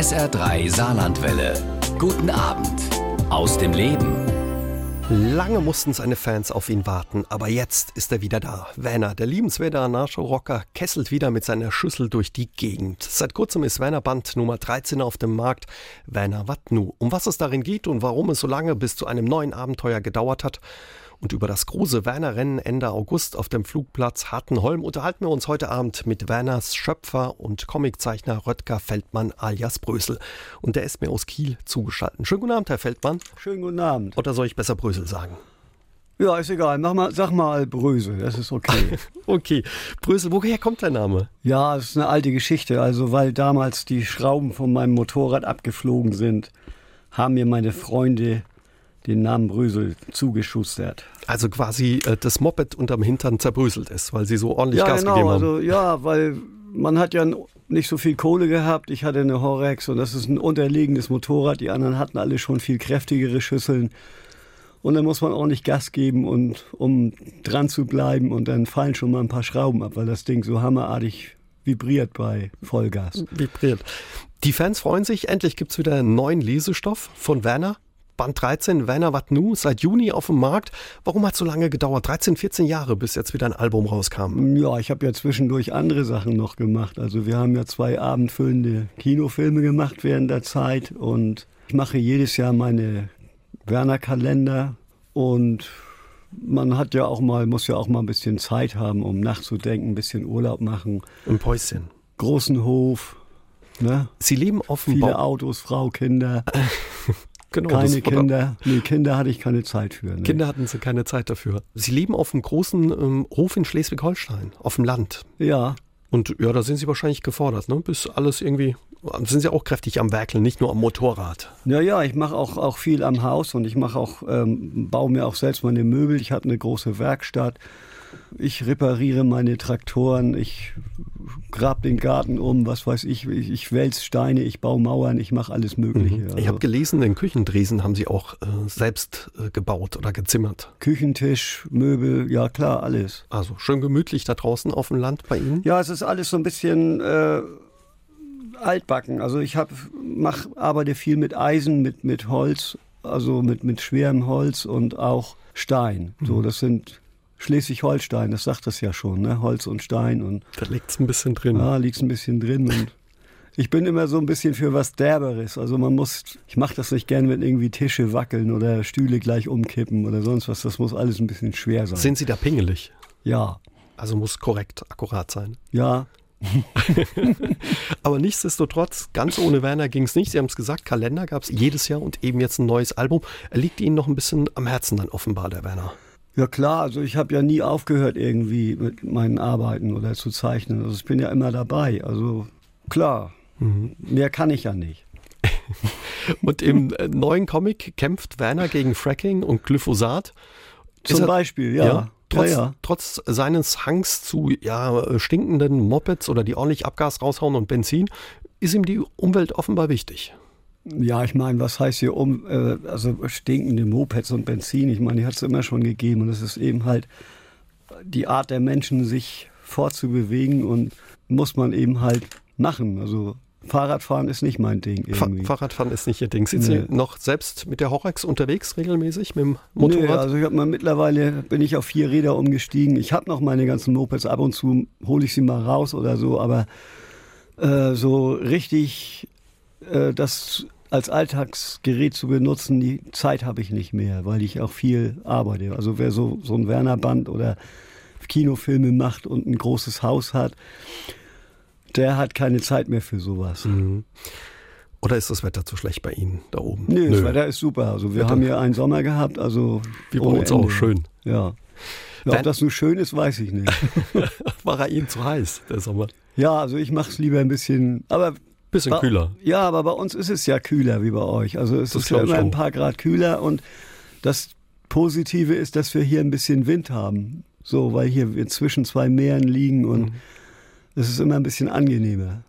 SR3 Saarlandwelle. Guten Abend aus dem Leben. Lange mussten seine Fans auf ihn warten, aber jetzt ist er wieder da. Werner, der liebenswerte Anarcho-Rocker, kesselt wieder mit seiner Schüssel durch die Gegend. Seit kurzem ist Werner Band Nummer 13 auf dem Markt. Werner Wattnu. Um was es darin geht und warum es so lange bis zu einem neuen Abenteuer gedauert hat, und über das große Werner-Rennen Ende August auf dem Flugplatz Hartenholm unterhalten wir uns heute Abend mit Werners Schöpfer und Comiczeichner Röttger Feldmann alias Brösel. Und der ist mir aus Kiel zugeschaltet. Schönen guten Abend, Herr Feldmann. Schönen guten Abend. Oder soll ich besser Brösel sagen? Ja, ist egal. Mach mal, sag mal Brösel, das ist okay. okay. Brösel, woher kommt der Name? Ja, es ist eine alte Geschichte. Also, weil damals die Schrauben von meinem Motorrad abgeflogen sind, haben mir meine Freunde den Namen Brösel zugeschustert. Also quasi äh, das Moped unterm Hintern zerbröselt ist, weil sie so ordentlich ja, Gas genau, gegeben haben. Also, ja, weil man hat ja nicht so viel Kohle gehabt. Ich hatte eine Horex und das ist ein unterlegenes Motorrad. Die anderen hatten alle schon viel kräftigere Schüsseln. Und dann muss man ordentlich Gas geben, und, um dran zu bleiben. Und dann fallen schon mal ein paar Schrauben ab, weil das Ding so hammerartig vibriert bei Vollgas. Vibriert. Die Fans freuen sich. Endlich gibt es wieder einen neuen Lesestoff von Werner. Band 13, Werner Wat Nu, seit Juni auf dem Markt. Warum hat es so lange gedauert? 13, 14 Jahre, bis jetzt wieder ein Album rauskam. Ja, ich habe ja zwischendurch andere Sachen noch gemacht. Also wir haben ja zwei abendfüllende Kinofilme gemacht während der Zeit und ich mache jedes Jahr meine Werner-Kalender und man hat ja auch mal, muss ja auch mal ein bisschen Zeit haben, um nachzudenken, ein bisschen Urlaub machen. Ein Päuschen. Großen Hof. Ne? Sie leben offenbar. Viele Autos, Frau, Kinder. Genau, keine Kinder. Nee, Kinder hatte ich keine Zeit für. Ne? Kinder hatten sie keine Zeit dafür. Sie leben auf einem großen ähm, Hof in Schleswig-Holstein, auf dem Land. Ja. Und ja, da sind sie wahrscheinlich gefordert, ne? Bis alles irgendwie, sind sie auch kräftig am Werkeln, nicht nur am Motorrad. Ja, ja, ich mache auch, auch viel am Haus und ich mache auch, ähm, baue mir auch selbst meine Möbel. Ich habe eine große Werkstatt. Ich repariere meine Traktoren, ich grab den Garten um, was weiß ich, ich, ich wälz Steine, ich baue Mauern, ich mache alles Mögliche. Mhm. Ich also. habe gelesen, den Küchendresen haben Sie auch äh, selbst äh, gebaut oder gezimmert. Küchentisch, Möbel, ja klar, alles. Also schön gemütlich da draußen auf dem Land bei Ihnen? Ja, es ist alles so ein bisschen äh, altbacken. Also ich hab, mach, arbeite viel mit Eisen, mit, mit Holz, also mit, mit schwerem Holz und auch Stein. So, mhm. das sind Schleswig-Holstein, das sagt es ja schon, ne? Holz und Stein und. Da liegt es ein bisschen drin. Ja, liegt es ein bisschen drin und ich bin immer so ein bisschen für was Derberes. Also man muss, ich mache das nicht gern, wenn irgendwie Tische wackeln oder Stühle gleich umkippen oder sonst was. Das muss alles ein bisschen schwer sein. Sind Sie da pingelig? Ja. Also muss korrekt, akkurat sein. Ja. Aber nichtsdestotrotz, ganz ohne Werner ging es nicht. Sie haben es gesagt, Kalender gab es jedes Jahr und eben jetzt ein neues Album. Er liegt Ihnen noch ein bisschen am Herzen dann offenbar, der Werner. Ja klar, also ich habe ja nie aufgehört irgendwie mit meinen Arbeiten oder zu zeichnen. Also ich bin ja immer dabei. Also klar, mhm. mehr kann ich ja nicht. und im äh, neuen Comic kämpft Werner gegen Fracking und Glyphosat. Zum er, Beispiel, ja. ja trotz, ja, ja. trotz seines Hangs zu ja, stinkenden Mopeds oder die ordentlich Abgas raushauen und Benzin, ist ihm die Umwelt offenbar wichtig. Ja, ich meine, was heißt hier um, äh, also stinkende Mopeds und Benzin, ich meine, die hat es immer schon gegeben und es ist eben halt die Art der Menschen, sich fortzubewegen und muss man eben halt machen. Also Fahrradfahren ist nicht mein Ding. Irgendwie. Fahrradfahren ist nicht Ihr Ding. Sind nee. Sie noch selbst mit der Horax unterwegs regelmäßig mit dem Motorrad? Nee, also ich habe mal mittlerweile bin ich auf vier Räder umgestiegen. Ich habe noch meine ganzen Mopeds. Ab und zu hole ich sie mal raus oder so, aber äh, so richtig äh, das als Alltagsgerät zu benutzen, die Zeit habe ich nicht mehr, weil ich auch viel arbeite. Also wer so, so ein Werner-Band oder Kinofilme macht und ein großes Haus hat, der hat keine Zeit mehr für sowas. Mhm. Oder ist das Wetter zu schlecht bei Ihnen da oben? Nee, Nö. das Wetter ist super. Also wir Wetter. haben hier einen Sommer gehabt, also wie bei uns Ende. auch schön. Ja. ja ob das nur schön ist, weiß ich nicht. War er Ihnen zu heiß, der Sommer? Ja, also ich mache es lieber ein bisschen, aber Bisschen bei, kühler. Ja, aber bei uns ist es ja kühler wie bei euch. Also es das ist ja immer ein paar Grad kühler und das Positive ist, dass wir hier ein bisschen Wind haben. So, weil hier wir zwischen zwei Meeren liegen und mhm. es ist immer ein bisschen angenehmer.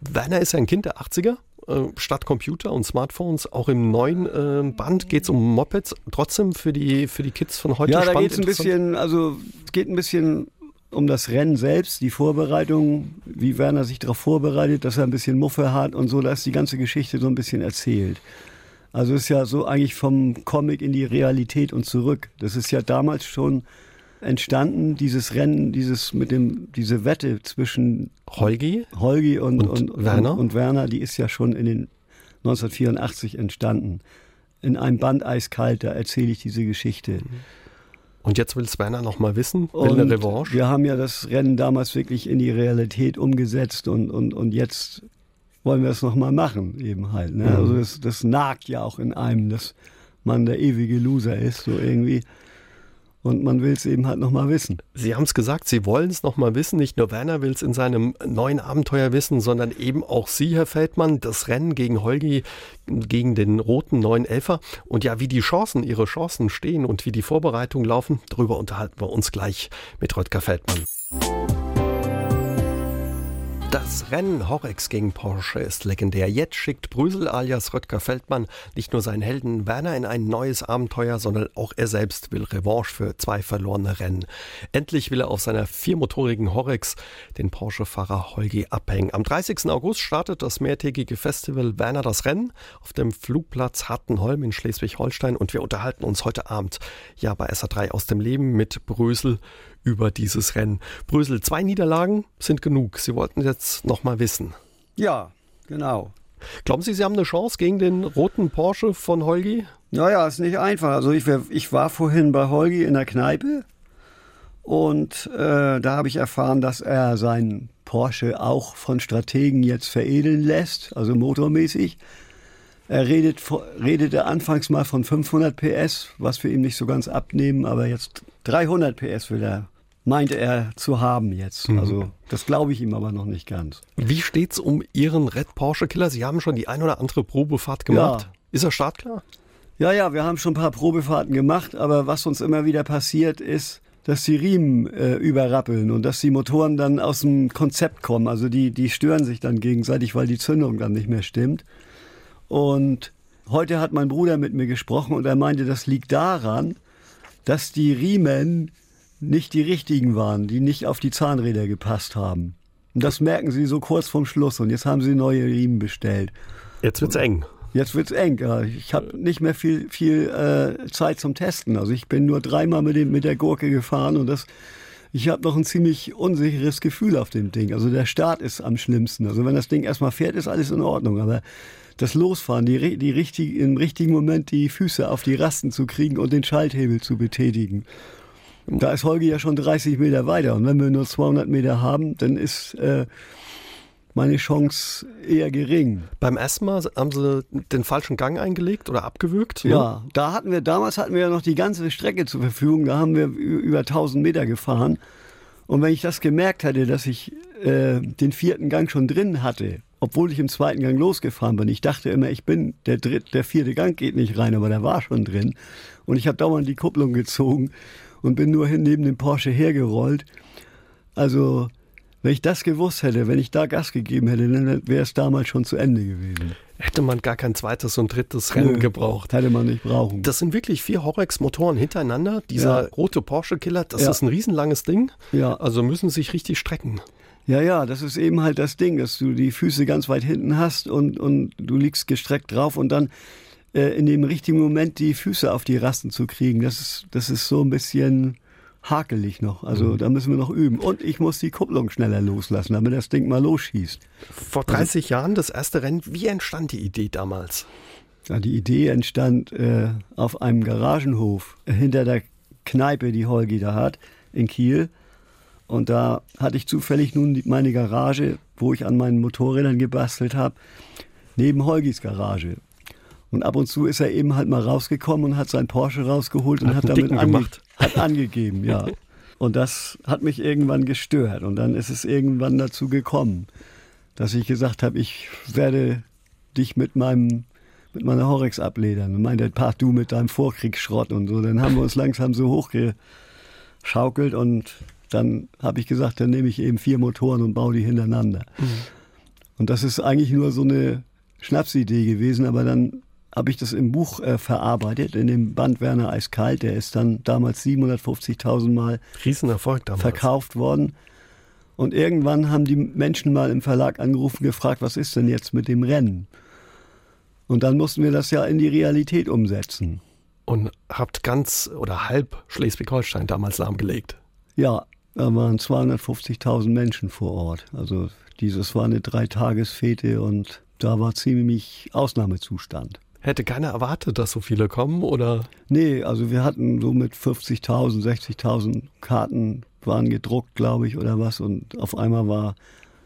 Werner ist ja ein Kind der 80er. Äh, statt Computer und Smartphones, auch im neuen äh, Band geht es um Mopeds. Trotzdem für die, für die Kids von heute Ja, da geht es ein bisschen, also es geht ein bisschen um das Rennen selbst, die Vorbereitung, wie Werner sich darauf vorbereitet, dass er ein bisschen Muffe hat und so, da ist die ganze Geschichte so ein bisschen erzählt. Also ist ja so eigentlich vom Comic in die Realität und zurück. Das ist ja damals schon entstanden, dieses Rennen, dieses mit dem, diese Wette zwischen Holgi, Holgi und, und, und Werner. Und, und, Werner, die ist ja schon in den 1984 entstanden. In einem Band eiskalt, da erzähle ich diese Geschichte. Und jetzt will Svenner noch mal wissen, will und eine Revanche. Wir haben ja das Rennen damals wirklich in die Realität umgesetzt und, und, und jetzt wollen wir es noch mal machen, eben halt. Ne? Mhm. Also das, das nagt ja auch in einem, dass man der ewige Loser ist, so irgendwie. Und man will es eben halt nochmal wissen. Sie haben es gesagt, Sie wollen es nochmal wissen. Nicht nur Werner will es in seinem neuen Abenteuer wissen, sondern eben auch Sie, Herr Feldmann. Das Rennen gegen Holgi, gegen den roten neuen Elfer. Und ja, wie die Chancen, Ihre Chancen stehen und wie die Vorbereitungen laufen, darüber unterhalten wir uns gleich mit Röttger Feldmann. Das Rennen Horex gegen Porsche ist legendär. Jetzt schickt Brüsel alias Röttger Feldmann nicht nur seinen Helden Werner in ein neues Abenteuer, sondern auch er selbst will Revanche für zwei verlorene Rennen. Endlich will er auf seiner viermotorigen Horex den Porsche-Fahrer Holgi abhängen. Am 30. August startet das mehrtägige Festival Werner das Rennen auf dem Flugplatz Hartenholm in Schleswig-Holstein und wir unterhalten uns heute Abend ja bei SA3 aus dem Leben mit Brösel über dieses Rennen. Brösel, zwei Niederlagen sind genug. Sie wollten jetzt noch mal wissen. Ja, genau. Glauben Sie, Sie haben eine Chance gegen den roten Porsche von Holgi? Naja, ist nicht einfach. Also ich, ich war vorhin bei Holgi in der Kneipe und äh, da habe ich erfahren, dass er seinen Porsche auch von Strategen jetzt veredeln lässt, also motormäßig. Er redet, redete anfangs mal von 500 PS, was wir ihm nicht so ganz abnehmen, aber jetzt 300 PS will er, meinte er zu haben jetzt. Mhm. Also das glaube ich ihm aber noch nicht ganz. Wie steht's um Ihren Red Porsche Killer? Sie haben schon die ein oder andere Probefahrt gemacht. Ja. Ist er startklar? Ja, ja, wir haben schon ein paar Probefahrten gemacht, aber was uns immer wieder passiert ist, dass die Riemen äh, überrappeln und dass die Motoren dann aus dem Konzept kommen. Also die, die stören sich dann gegenseitig, weil die Zündung dann nicht mehr stimmt. Und heute hat mein Bruder mit mir gesprochen und er meinte, das liegt daran, dass die Riemen nicht die richtigen waren, die nicht auf die Zahnräder gepasst haben. Und das merken sie so kurz vorm Schluss und jetzt haben sie neue Riemen bestellt. Jetzt wird's eng. Jetzt wird's eng. Ich habe nicht mehr viel, viel äh, Zeit zum Testen. Also ich bin nur dreimal mit, dem, mit der Gurke gefahren und das ich habe noch ein ziemlich unsicheres Gefühl auf dem Ding. Also der Start ist am schlimmsten. Also wenn das Ding erstmal fährt, ist alles in Ordnung. Aber das Losfahren, die, die richtig, im richtigen Moment die Füße auf die Rasten zu kriegen und den Schalthebel zu betätigen. Da ist Holger ja schon 30 Meter weiter. Und wenn wir nur 200 Meter haben, dann ist äh, meine Chance eher gering. Beim ersten Mal haben Sie den falschen Gang eingelegt oder abgewürgt? Ne? Ja, da hatten wir, damals hatten wir ja noch die ganze Strecke zur Verfügung. Da haben wir über 1000 Meter gefahren. Und wenn ich das gemerkt hätte, dass ich äh, den vierten Gang schon drin hatte, obwohl ich im zweiten Gang losgefahren bin. Ich dachte immer, ich bin der dritte, der vierte Gang geht nicht rein, aber der war schon drin. Und ich habe dauernd die Kupplung gezogen und bin nur hin neben dem Porsche hergerollt. Also, wenn ich das gewusst hätte, wenn ich da Gas gegeben hätte, dann wäre es damals schon zu Ende gewesen. Hätte man gar kein zweites und drittes Rennen Nö, gebraucht. Hätte man nicht brauchen. Das sind wirklich vier Horex-Motoren hintereinander. Dieser ja. rote Porsche-Killer, das ja. ist ein riesenlanges Ding. Ja. Also müssen sich richtig strecken. Ja, ja, das ist eben halt das Ding, dass du die Füße ganz weit hinten hast und, und du liegst gestreckt drauf und dann äh, in dem richtigen Moment die Füße auf die Rasten zu kriegen, das ist, das ist so ein bisschen hakelig noch. Also mhm. da müssen wir noch üben. Und ich muss die Kupplung schneller loslassen, damit das Ding mal losschießt. Vor 30 also, Jahren das erste Rennen. Wie entstand die Idee damals? Ja, die Idee entstand äh, auf einem Garagenhof hinter der Kneipe, die Holgi da hat, in Kiel. Und da hatte ich zufällig nun meine Garage, wo ich an meinen Motorrädern gebastelt habe, neben Holgis Garage. Und ab und zu ist er eben halt mal rausgekommen und hat sein Porsche rausgeholt und hat, hat damit ange hat angegeben, ja. Und das hat mich irgendwann gestört. Und dann ist es irgendwann dazu gekommen, dass ich gesagt habe, ich werde dich mit meinem mit meiner Horex abledern. Und meinte, pack du mit deinem Vorkriegsschrott und so. Dann haben wir uns langsam so hochgeschaukelt und dann habe ich gesagt, dann nehme ich eben vier Motoren und baue die hintereinander. Mhm. Und das ist eigentlich nur so eine Schnapsidee gewesen, aber dann habe ich das im Buch äh, verarbeitet, in dem Band Werner Eiskalt. Der ist dann damals 750.000 Mal Riesenerfolg damals. verkauft worden. Und irgendwann haben die Menschen mal im Verlag angerufen, gefragt, was ist denn jetzt mit dem Rennen? Und dann mussten wir das ja in die Realität umsetzen. Und habt ganz oder halb Schleswig-Holstein damals lahmgelegt. Ja, da waren 250.000 Menschen vor Ort. Also dieses war eine Dreitagesfete und da war ziemlich Ausnahmezustand. Hätte keiner erwartet, dass so viele kommen, oder? Nee, also wir hatten so mit 50.000, 60.000 Karten waren gedruckt, glaube ich, oder was. Und auf einmal war,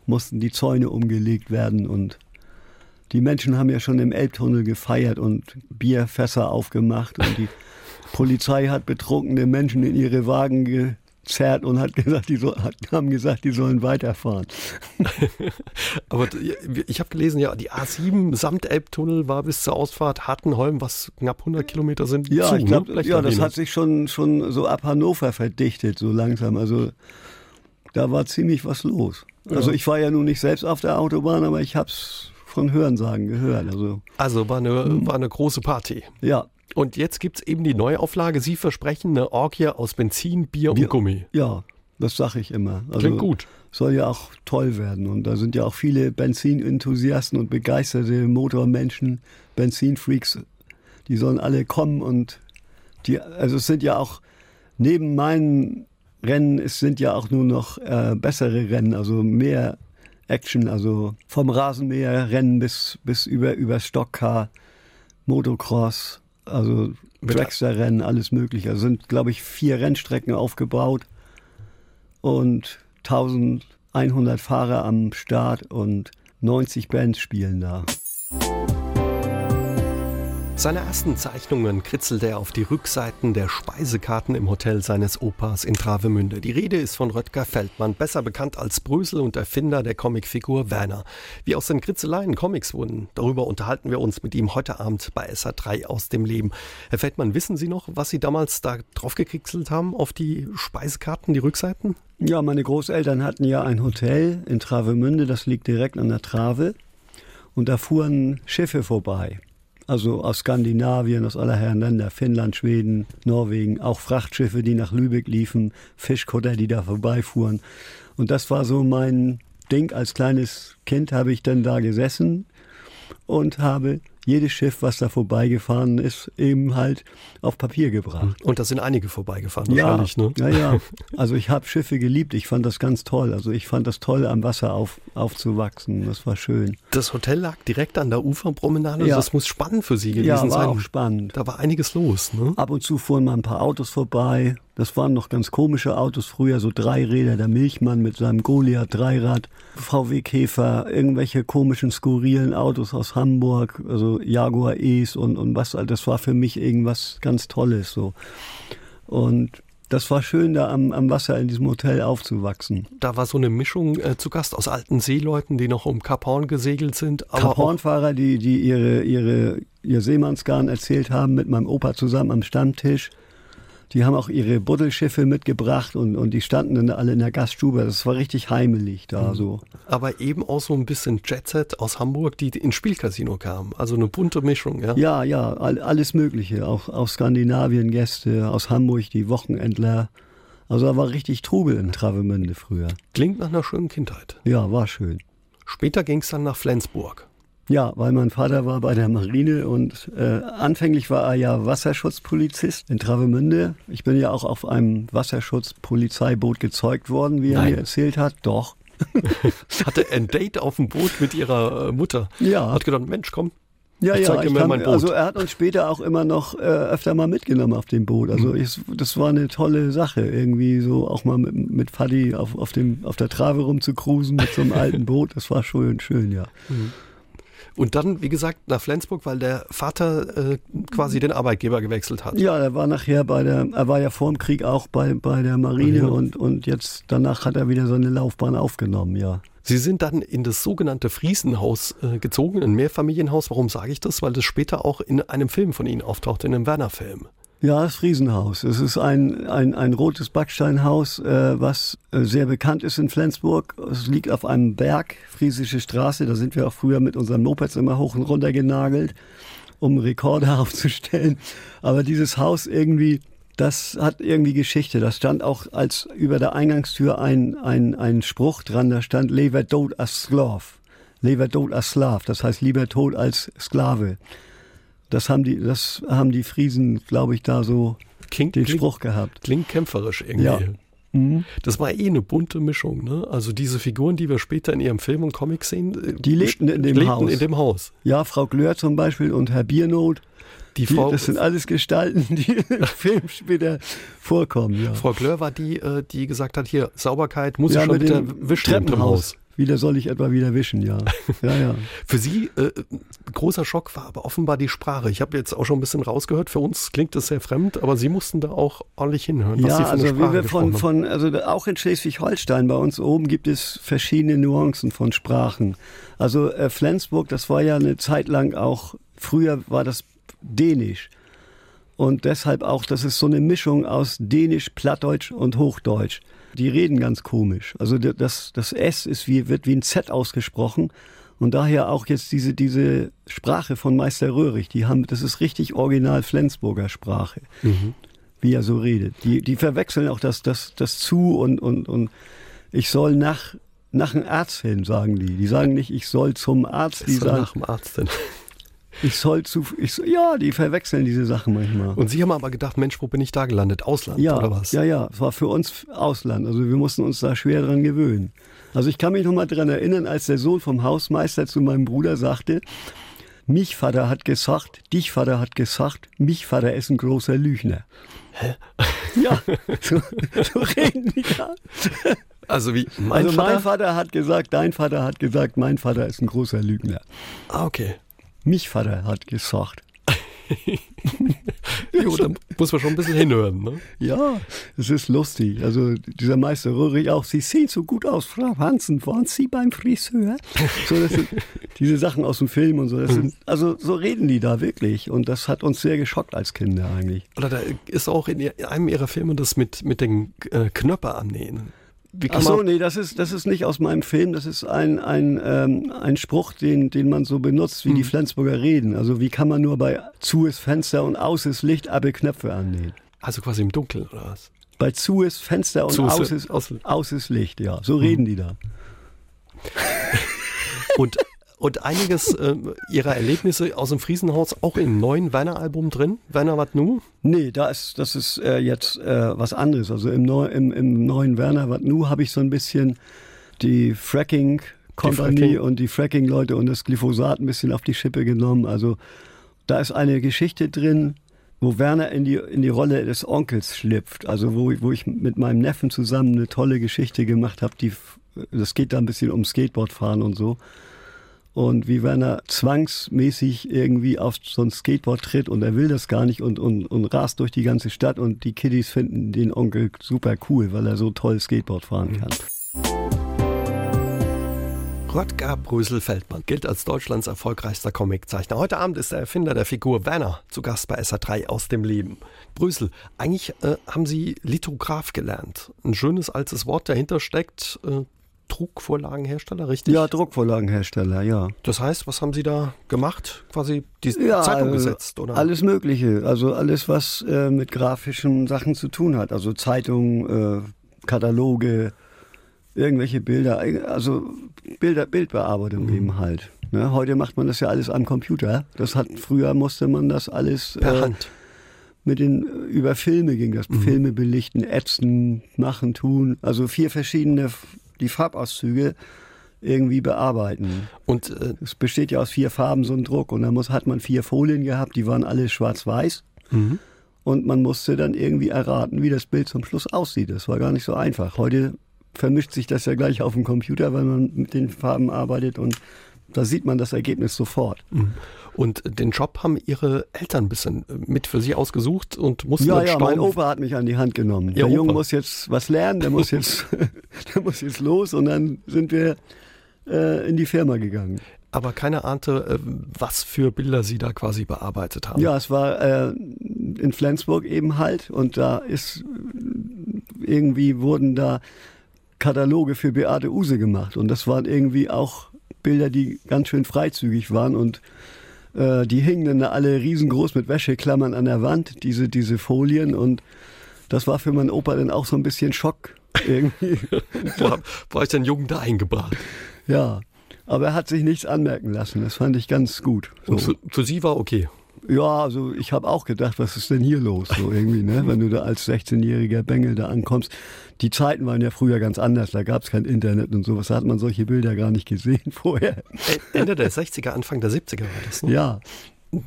mussten die Zäune umgelegt werden und die Menschen haben ja schon im Elbtunnel gefeiert und Bierfässer aufgemacht und die Polizei hat betrunkene Menschen in ihre Wagen gezerrt und hat gesagt, die so, haben gesagt, die sollen weiterfahren. Aber ich habe gelesen, ja, die A7 samt Elbtunnel war bis zur Ausfahrt Hartenholm, was knapp 100 Kilometer sind. Ja, zu, ich glaube, ne? ja, das hat sich schon, schon so ab Hannover verdichtet, so langsam. Also da war ziemlich was los. Also ich war ja nun nicht selbst auf der Autobahn, aber ich habe es von Hörensagen gehört. Also, also war, eine, war eine große Party. Ja. Und jetzt gibt es eben die Neuauflage. Sie versprechen eine Orgie aus Benzin, Bier und Gummi. Ja, das sage ich immer. Also, Klingt gut. Soll ja auch toll werden. Und da sind ja auch viele Benzinenthusiasten und begeisterte Motormenschen, Benzinfreaks. Die sollen alle kommen und die, also es sind ja auch neben meinen Rennen, es sind ja auch nur noch äh, bessere Rennen, also mehr Action, also vom Rasenmäherrennen bis, bis über, über Stockcar, Motocross, also Dragster-Rennen, alles mögliche. Also sind, glaube ich, vier Rennstrecken aufgebaut und 1100 Fahrer am Start und 90 Bands spielen da. Seine ersten Zeichnungen kritzelte er auf die Rückseiten der Speisekarten im Hotel seines Opas in Travemünde. Die Rede ist von Röttger Feldmann, besser bekannt als Brösel und Erfinder der Comicfigur Werner. Wie aus den Kritzeleien Comics wurden, darüber unterhalten wir uns mit ihm heute Abend bei SA3 aus dem Leben. Herr Feldmann, wissen Sie noch, was Sie damals da drauf gekritzelt haben auf die Speisekarten, die Rückseiten? Ja, meine Großeltern hatten ja ein Hotel in Travemünde, das liegt direkt an der Trave. Und da fuhren Schiffe vorbei also aus Skandinavien, aus aller Herren Länder, Finnland, Schweden, Norwegen, auch Frachtschiffe, die nach Lübeck liefen, Fischkutter, die da vorbeifuhren. Und das war so mein Ding. Als kleines Kind habe ich dann da gesessen und habe jedes Schiff, was da vorbeigefahren ist, eben halt auf Papier gebracht. Und da sind einige vorbeigefahren, ja, wahrscheinlich, ne? Ja, ja. Also ich habe Schiffe geliebt. Ich fand das ganz toll. Also ich fand das toll, am Wasser auf, aufzuwachsen. Das war schön. Das Hotel lag direkt an der Uferpromenade. Ja. Das muss spannend für Sie gewesen ja, war sein. auch spannend. Da war einiges los, ne? Ab und zu fuhren mal ein paar Autos vorbei. Das waren noch ganz komische Autos früher, so Dreiräder, der Milchmann mit seinem Goliath Dreirad, VW Käfer, irgendwelche komischen, skurrilen Autos aus Hamburg, also Jaguar E's und, und was, das war für mich irgendwas ganz Tolles so. Und das war schön, da am, am Wasser in diesem Hotel aufzuwachsen. Da war so eine Mischung äh, zu Gast aus alten Seeleuten, die noch um Kap Horn gesegelt sind. Kap Horn-Fahrer, die, die ihre, ihre, ihr Seemannsgarn erzählt haben mit meinem Opa zusammen am Stammtisch. Die haben auch ihre Buddelschiffe mitgebracht und, und die standen dann alle in der Gaststube. Das war richtig heimelig da so. Aber eben auch so ein bisschen Jetset aus Hamburg, die ins Spielcasino kamen. Also eine bunte Mischung, ja? Ja, ja, all, alles Mögliche. Auch aus Skandinavien Gäste, aus Hamburg die Wochenendler. Also da war richtig Trubel in Travemünde früher. Klingt nach einer schönen Kindheit. Ja, war schön. Später ging es dann nach Flensburg. Ja, weil mein Vater war bei der Marine und äh, anfänglich war er ja Wasserschutzpolizist in Travemünde. Ich bin ja auch auf einem Wasserschutzpolizeiboot gezeugt worden, wie er Nein. mir erzählt hat. Doch. Hatte ein Date auf dem Boot mit ihrer äh, Mutter. Ja. Hat gedacht, Mensch, komm. Ja, Ich ja, ich kann, mein Boot. also er hat uns später auch immer noch äh, öfter mal mitgenommen auf dem Boot. Also ich, das war eine tolle Sache, irgendwie so auch mal mit, mit Fadi auf, auf, dem, auf der Trave rumzukrusen mit so einem alten Boot. Das war schön, schön, ja. Und dann, wie gesagt, nach Flensburg, weil der Vater äh, quasi den Arbeitgeber gewechselt hat. Ja, er war nachher bei der, er war ja vor dem Krieg auch bei, bei der Marine Mhm. und, und jetzt danach hat er wieder seine Laufbahn aufgenommen, ja. Sie sind dann in das sogenannte Friesenhaus äh, gezogen, ein Mehrfamilienhaus. Warum sage ich das? Weil das später auch in einem Film von Ihnen auftaucht, in einem Werner-Film. Ja, das Friesenhaus. Es ist ein, ein, ein rotes Backsteinhaus, äh, was äh, sehr bekannt ist in Flensburg. Es liegt auf einem Berg, Friesische Straße. Da sind wir auch früher mit unseren Mopeds immer hoch und runter genagelt. um Rekorde aufzustellen. Aber dieses Haus irgendwie, das hat irgendwie Geschichte. Da stand auch als über der Eingangstür ein, ein, ein Spruch dran, da stand Lever tot as Slav. Lever tot as Slav, das heißt lieber tot als Sklave. Das haben die, das haben die Friesen, glaube ich, da so klingt, den Spruch klingt, gehabt. Klingt kämpferisch irgendwie. Ja. Mhm. Das war eh eine bunte Mischung. Ne? Also diese Figuren, die wir später in ihrem Film und Comic sehen, äh, die lebten in dem, lebten Haus. in dem Haus. Ja, Frau Glör zum Beispiel und Herr Biernot. Die Frau, das sind alles Gestalten, die im Film später vorkommen. Ja. Frau Glör war die, äh, die gesagt hat, hier, Sauberkeit muss ja, ich schon mit der Wischen im Haus. Wieder soll ich etwa wieder wischen, ja. ja, ja. Für Sie äh, großer Schock war aber offenbar die Sprache. Ich habe jetzt auch schon ein bisschen rausgehört. Für uns klingt das sehr fremd, aber Sie mussten da auch ordentlich hinhören. Was ja, Sie für also Sprache wie wir von, von, also auch in Schleswig-Holstein bei uns oben gibt es verschiedene Nuancen von Sprachen. Also äh, Flensburg, das war ja eine Zeit lang auch, früher war das Dänisch. Und deshalb auch, das ist so eine Mischung aus Dänisch, Plattdeutsch und Hochdeutsch die reden ganz komisch. Also das, das S ist wie, wird wie ein Z ausgesprochen. Und daher auch jetzt diese, diese Sprache von Meister Röhrig, die haben, das ist richtig original Flensburger Sprache, mhm. wie er so redet. Die, die verwechseln auch das, das, das zu und, und, und ich soll nach, nach einem Arzt hin, sagen die. Die sagen nicht, ich soll zum Arzt, die sagen. Nach dem Arzt hin. Ich soll zu, ich, ja, die verwechseln diese Sachen manchmal. Und Sie haben aber gedacht, Mensch, wo bin ich da gelandet? Ausland ja, oder was? Ja, ja, es war für uns Ausland. Also wir mussten uns da schwer dran gewöhnen. Also ich kann mich noch mal dran erinnern, als der Sohn vom Hausmeister zu meinem Bruder sagte, mich Vater hat gesagt, dich Vater hat gesagt, mich Vater ist ein großer Lügner. Hä? Ja, so, so reden die da. Also wie mein also Vater? mein Vater hat gesagt, dein Vater hat gesagt, mein Vater ist ein großer Lügner. Ah, okay. Mich Vater hat gesagt. jo, da muss man schon ein bisschen hinhören. Ne? Ja, es ist lustig. Also dieser Meister Röhrig auch, Sie sehen so gut aus, Frau Hansen, waren Sie beim Friseur? So, diese Sachen aus dem Film und so. Das sind, also so reden die da wirklich. Und das hat uns sehr geschockt als Kinder eigentlich. Oder da ist auch in einem ihrer Filme das mit, mit den äh, Knöpfe annähen. Ach so, nee, das ist, das ist nicht aus meinem Film. Das ist ein, ein, ähm, ein Spruch, den, den man so benutzt, wie hm. die Flensburger reden. Also wie kann man nur bei zu ist Fenster und aus ist Licht alle Knöpfe annähen? Also quasi im Dunkeln, oder was? Bei zu ist Fenster und aus, ist, aus, aus ist Licht, ja. So hm. reden die da. und und einiges äh, ihrer Erlebnisse aus dem Friesenhaus auch im neuen Werner-Album drin. Werner wat nu? Nee, da ist, das ist äh, jetzt äh, was anderes. Also im, Neu, im, im neuen Werner wat nu habe ich so ein bisschen die Fracking Company und die Fracking-Leute und das Glyphosat ein bisschen auf die Schippe genommen. Also da ist eine Geschichte drin, wo Werner in die, in die Rolle des Onkels schlüpft. Also wo, wo ich mit meinem Neffen zusammen eine tolle Geschichte gemacht habe. Die, das geht da ein bisschen um Skateboardfahren und so und wie wenn er zwangsmäßig irgendwie auf so ein Skateboard tritt und er will das gar nicht und, und, und rast durch die ganze Stadt und die Kiddies finden den Onkel super cool, weil er so toll Skateboard fahren kann. Röttger Brösel-Feldmann gilt als Deutschlands erfolgreichster Comiczeichner. Heute Abend ist der Erfinder der Figur Werner zu Gast bei SA3 aus dem Leben. Brösel, eigentlich äh, haben Sie Lithograph gelernt. Ein schönes altes Wort dahinter steckt. Äh, Druckvorlagenhersteller, richtig? Ja, Druckvorlagenhersteller, ja. Das heißt, was haben Sie da gemacht? Quasi die ja, Zeitung äh, gesetzt, oder? Alles Mögliche. Also alles, was äh, mit grafischen Sachen zu tun hat. Also Zeitungen, äh, Kataloge, irgendwelche Bilder, also Bilder, Bildbearbeitung mhm. eben halt. Ne? Heute macht man das ja alles am Computer. Das hat früher musste man das alles per äh, Hand mit den über Filme ging das. Mhm. Filme belichten, ätzen, machen, tun. Also vier verschiedene die Farbauszüge irgendwie bearbeiten. Und äh, es besteht ja aus vier Farben so ein Druck und da muss hat man vier Folien gehabt, die waren alle schwarz-weiß. Mhm. Und man musste dann irgendwie erraten, wie das Bild zum Schluss aussieht. Das war gar nicht so einfach. Heute vermischt sich das ja gleich auf dem Computer, weil man mit den Farben arbeitet und da sieht man das Ergebnis sofort. Mhm. Und den Job haben Ihre Eltern ein bisschen äh, mit für Sie ausgesucht und mussten Ja, ja, mein Opa hat mich an die Hand genommen. Ihr der Opa. Junge muss jetzt was lernen, der muss jetzt, der muss jetzt los und dann sind wir äh, in die Firma gegangen. Aber keiner ahnte, äh, was für Bilder Sie da quasi bearbeitet haben. Ja, es war äh, in Flensburg eben halt und da ist irgendwie wurden da Kataloge für Beate Use gemacht und das waren irgendwie auch Bilder, die ganz schön freizügig waren und Äh, die hingen dann alle riesengroß mit Wäscheklammern an der Wand, diese, diese Folien. Und das war für meinen Opa dann auch so ein bisschen Schock irgendwie. war, war ich dann jung da eingebracht? Ja, aber er hat sich nichts anmerken lassen. Das fand ich ganz gut. So. Und für, für Sie war okay? Ja, also ich habe auch gedacht, was ist denn hier los? So irgendwie, ne? Wenn du da als 16-jähriger Bengel da ankommst. Die Zeiten waren ja früher ganz anders, da gab es kein Internet und sowas, da hat man solche Bilder gar nicht gesehen vorher. Ende der 60er, Anfang der 70er war das, ne? Ja.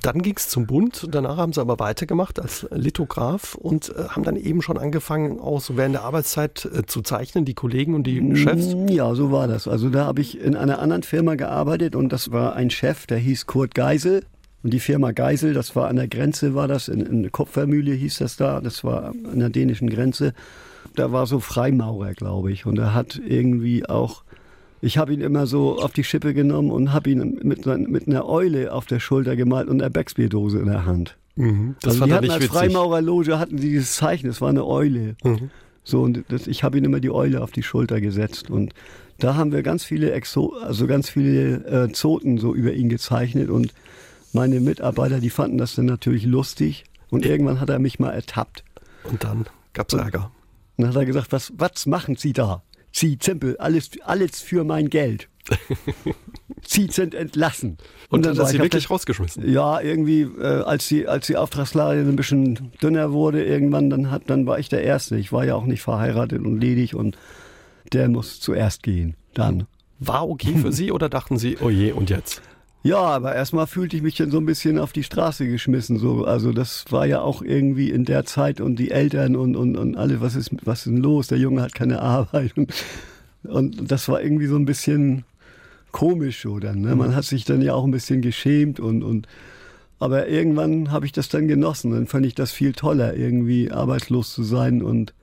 Dann ging es zum Bund, danach haben sie aber weitergemacht als Lithograf und äh, haben dann eben schon angefangen, auch so während der Arbeitszeit äh, zu zeichnen, die Kollegen und die mm, Chefs. Ja, so war das. Also da habe ich in einer anderen Firma gearbeitet und das war ein Chef, der hieß Kurt Geisel. Und die Firma Geisel, das war an der Grenze, war das, in, in Kupfermühle hieß das da, das war an der dänischen Grenze. Da war so Freimaurer, glaube ich. Und er hat irgendwie auch ich habe ihn immer so auf die Schippe genommen und habe ihn mit, mit, einer Eule auf der Schulter gemalt und einer Becksbierdose in der Hand. Mhm, das also die hatten als witzig. Freimaurerloge hatten die dieses Zeichen, es war eine Eule. Mhm. So und das, ich habe ihn immer die Eule auf die Schulter gesetzt und da haben wir ganz viele Exo, also ganz viele äh, Zoten so über ihn gezeichnet und meine Mitarbeiter, die fanden das dann natürlich lustig und irgendwann hat er mich mal ertappt. Und dann gab es Ärger. Und dann hat er gesagt, was, was machen Sie da? Sie Zimpel, alles, alles für mein Geld. Sie sind entlassen. Und, und dann hast du sie wirklich rausgeschmissen? Ja, irgendwie, äh, als die, als die Auftragslage ein bisschen dünner wurde, irgendwann, dann, hat, dann war ich der Erste. Ich war ja auch nicht verheiratet und ledig und der muss zuerst gehen. Dann. War okay für Sie oder dachten Sie, oh je, und jetzt? Ja, aber erstmal fühlte ich mich dann so ein bisschen auf die Straße geschmissen. So. Also das war ja auch irgendwie in der Zeit und die Eltern und, und, und alle, was ist, was ist denn los? Der Junge hat keine Arbeit. Und, und das war irgendwie so ein bisschen komisch so dann. Ne? Man hat sich dann ja auch ein bisschen geschämt und, und aber irgendwann habe ich das dann genossen. Dann fand ich das viel toller, irgendwie arbeitslos zu sein und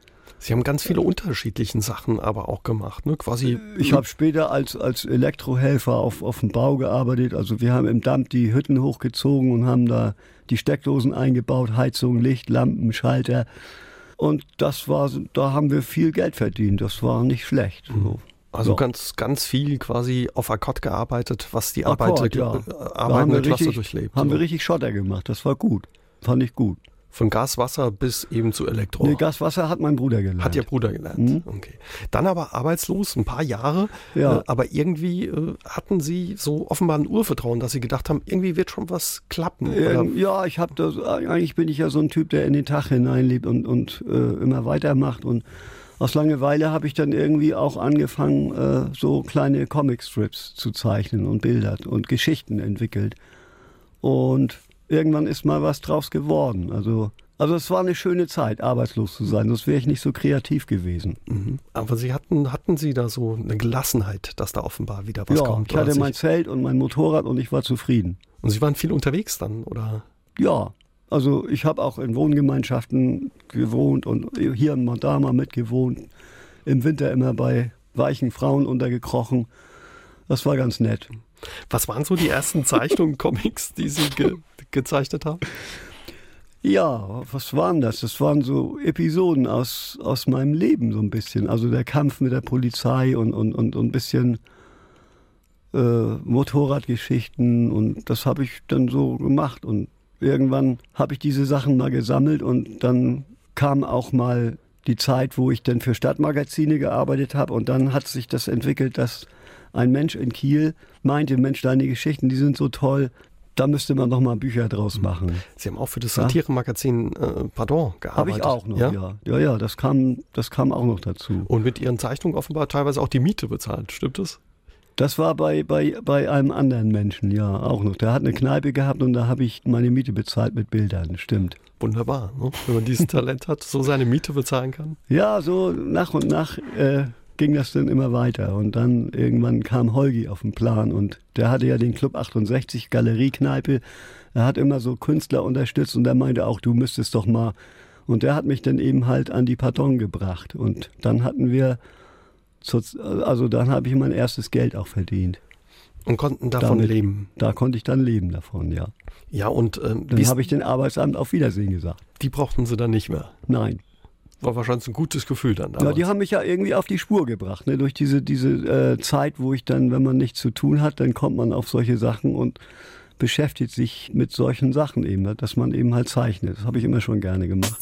Sie haben ganz viele unterschiedliche Sachen aber auch gemacht, ne? Quasi. Ich habe später als, als Elektrohelfer auf, auf dem Bau gearbeitet. Also wir haben im Damm die Hütten hochgezogen und haben da die Steckdosen eingebaut, Heizung, Licht, Lampen, Schalter. Und das war, da haben wir viel Geld verdient. Das war nicht schlecht. Mhm. Also so. ganz, ganz viel quasi auf Akkord gearbeitet, was die Akkord, Arbeiter, ja. Äh, arbeitende Klasse richtig, durchlebt. Haben so. wir richtig Schotter gemacht. Das war gut. Fand ich gut. Von Gas, Wasser bis eben zu Elektro. Nee, Gas, Wasser hat mein Bruder gelernt. Hat Ihr Bruder gelernt. Mhm. Okay. Dann aber arbeitslos, ein paar Jahre. Ja. Äh, aber irgendwie äh, hatten Sie so offenbar ein Urvertrauen, dass Sie gedacht haben, irgendwie wird schon was klappen. Ähm, ja, ich habe das, eigentlich bin ich ja so ein Typ, der in den Tag hineinlebt und, und äh, immer weitermacht. Und aus Langeweile habe ich dann irgendwie auch angefangen, äh, so kleine Comicstrips zu zeichnen und Bilder und Geschichten entwickelt. Und irgendwann ist mal was draus geworden. Also, also es war eine schöne Zeit, arbeitslos zu sein. Sonst wäre ich nicht so kreativ gewesen. Mhm. Aber Sie hatten, hatten Sie da so eine Gelassenheit, dass da offenbar wieder was ja, kommt? Ich hatte mein Zelt und mein Motorrad und ich war zufrieden. Und Sie waren viel unterwegs dann, oder? Ja, also ich habe auch in Wohngemeinschaften gewohnt und hier in Montama mitgewohnt. Im Winter immer bei weichen Frauen untergekrochen. Das war ganz nett. Was waren so die ersten Zeichnungen, Comics, die Sie ge gezeichnet haben? Ja, was waren das? Das waren so Episoden aus, aus meinem Leben so ein bisschen. Also der Kampf mit der Polizei und, und, und, und ein bisschen äh, Motorradgeschichten und das habe ich dann so gemacht. Und irgendwann habe ich diese Sachen mal gesammelt und dann kam auch mal die Zeit, wo ich dann für Stadtmagazine gearbeitet habe und dann hat sich das entwickelt, dass ein Mensch in Kiel meinte, Mensch, deine Geschichten, die sind so toll, da müsste man noch mal Bücher draus mhm. machen. Sie haben auch für das Satire-Magazin äh, Pardon gearbeitet. Habe ich auch noch, ja? ja. Ja, ja, das kam, das kam auch noch dazu. Und mit Ihren Zeichnungen offenbar teilweise auch die Miete bezahlt, stimmt das? Das war bei, bei, bei einem anderen Menschen, ja, auch noch. Der hat eine Kneipe gehabt und da habe ich meine Miete bezahlt mit Bildern, stimmt. Wunderbar, ne? wenn man dieses Talent hat, so seine Miete bezahlen kann. Ja, so nach und nach äh, ging das dann immer weiter. Und dann irgendwann kam Holgi auf den Plan und der hatte ja den Club 68 Galeriekneipe. Er hat immer so Künstler unterstützt und er meinte auch, du müsstest doch mal. Und der hat mich dann eben halt an die Pardon gebracht. Und dann hatten wir, also dann habe ich mein erstes Geld auch verdient. Und konnten davon Damit, leben? Da konnte ich dann leben davon, ja. Ja, und ähm, dann habe ich den Arbeitsamt auf Wiedersehen gesagt. Die brauchten sie dann nicht mehr? Nein war wahrscheinlich ein gutes Gefühl dann. Damals. Ja, die haben mich ja irgendwie auf die Spur gebracht, ne? durch diese, diese äh, Zeit, wo ich dann, wenn man nichts zu tun hat, dann kommt man auf solche Sachen und beschäftigt sich mit solchen Sachen eben, ne? dass man eben halt zeichnet. Das habe ich immer schon gerne gemacht.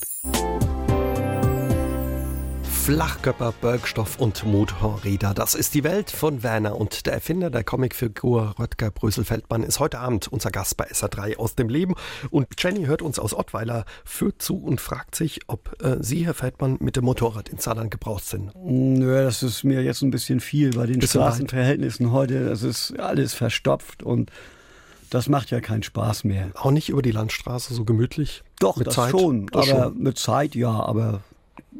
Flachkörper, Bergstoff und Motorräder. Das ist die Welt von Werner und der Erfinder der Comicfigur Röttger Brösel-Feldmann ist heute Abend unser Gast bei SA3 aus dem Leben. Und Jenny hört uns aus Ottweiler, führt zu und fragt sich, ob äh, Sie, Herr Feldmann, mit dem Motorrad in Saarland gebraucht sind. Nö, das ist mir jetzt ein bisschen viel bei den bisschen Straßenverhältnissen weit. heute. Das ist alles verstopft und das macht ja keinen Spaß mehr. Auch nicht über die Landstraße so gemütlich? Doch, mit das Zeit? schon. Das aber schon. mit Zeit ja, aber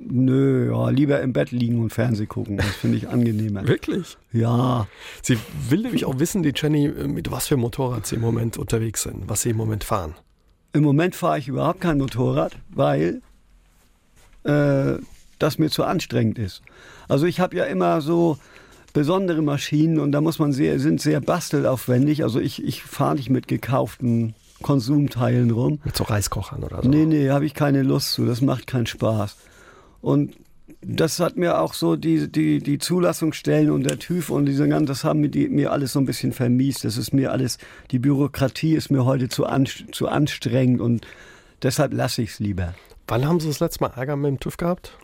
Nö, ja, lieber im Bett liegen und Fernseh gucken. Das finde ich angenehmer. Wirklich? Ja. Sie will nämlich auch wissen, die Jenny, mit was für Motorrad Sie im Moment unterwegs sind, was Sie im Moment fahren. Im Moment fahre ich überhaupt kein Motorrad, weil äh, das mir zu anstrengend ist. Also ich habe ja immer so besondere Maschinen und da muss man sehr, sind sehr bastelaufwendig. Also ich, ich fahre nicht mit gekauften Konsumteilen rum. Mit so Reiskochern oder so? Nee, nee, habe ich keine Lust zu. Das macht keinen Spaß. Und das hat mir auch so die, die, die Zulassungsstellen und der TÜV und diese ganzen, das haben mir, die, mir alles so ein bisschen vermiest. Das ist mir alles, die Bürokratie ist mir heute zu, an, zu anstrengend und deshalb lasse ich es lieber. Wann haben Sie das letzte Mal Ärger mit dem TÜV gehabt?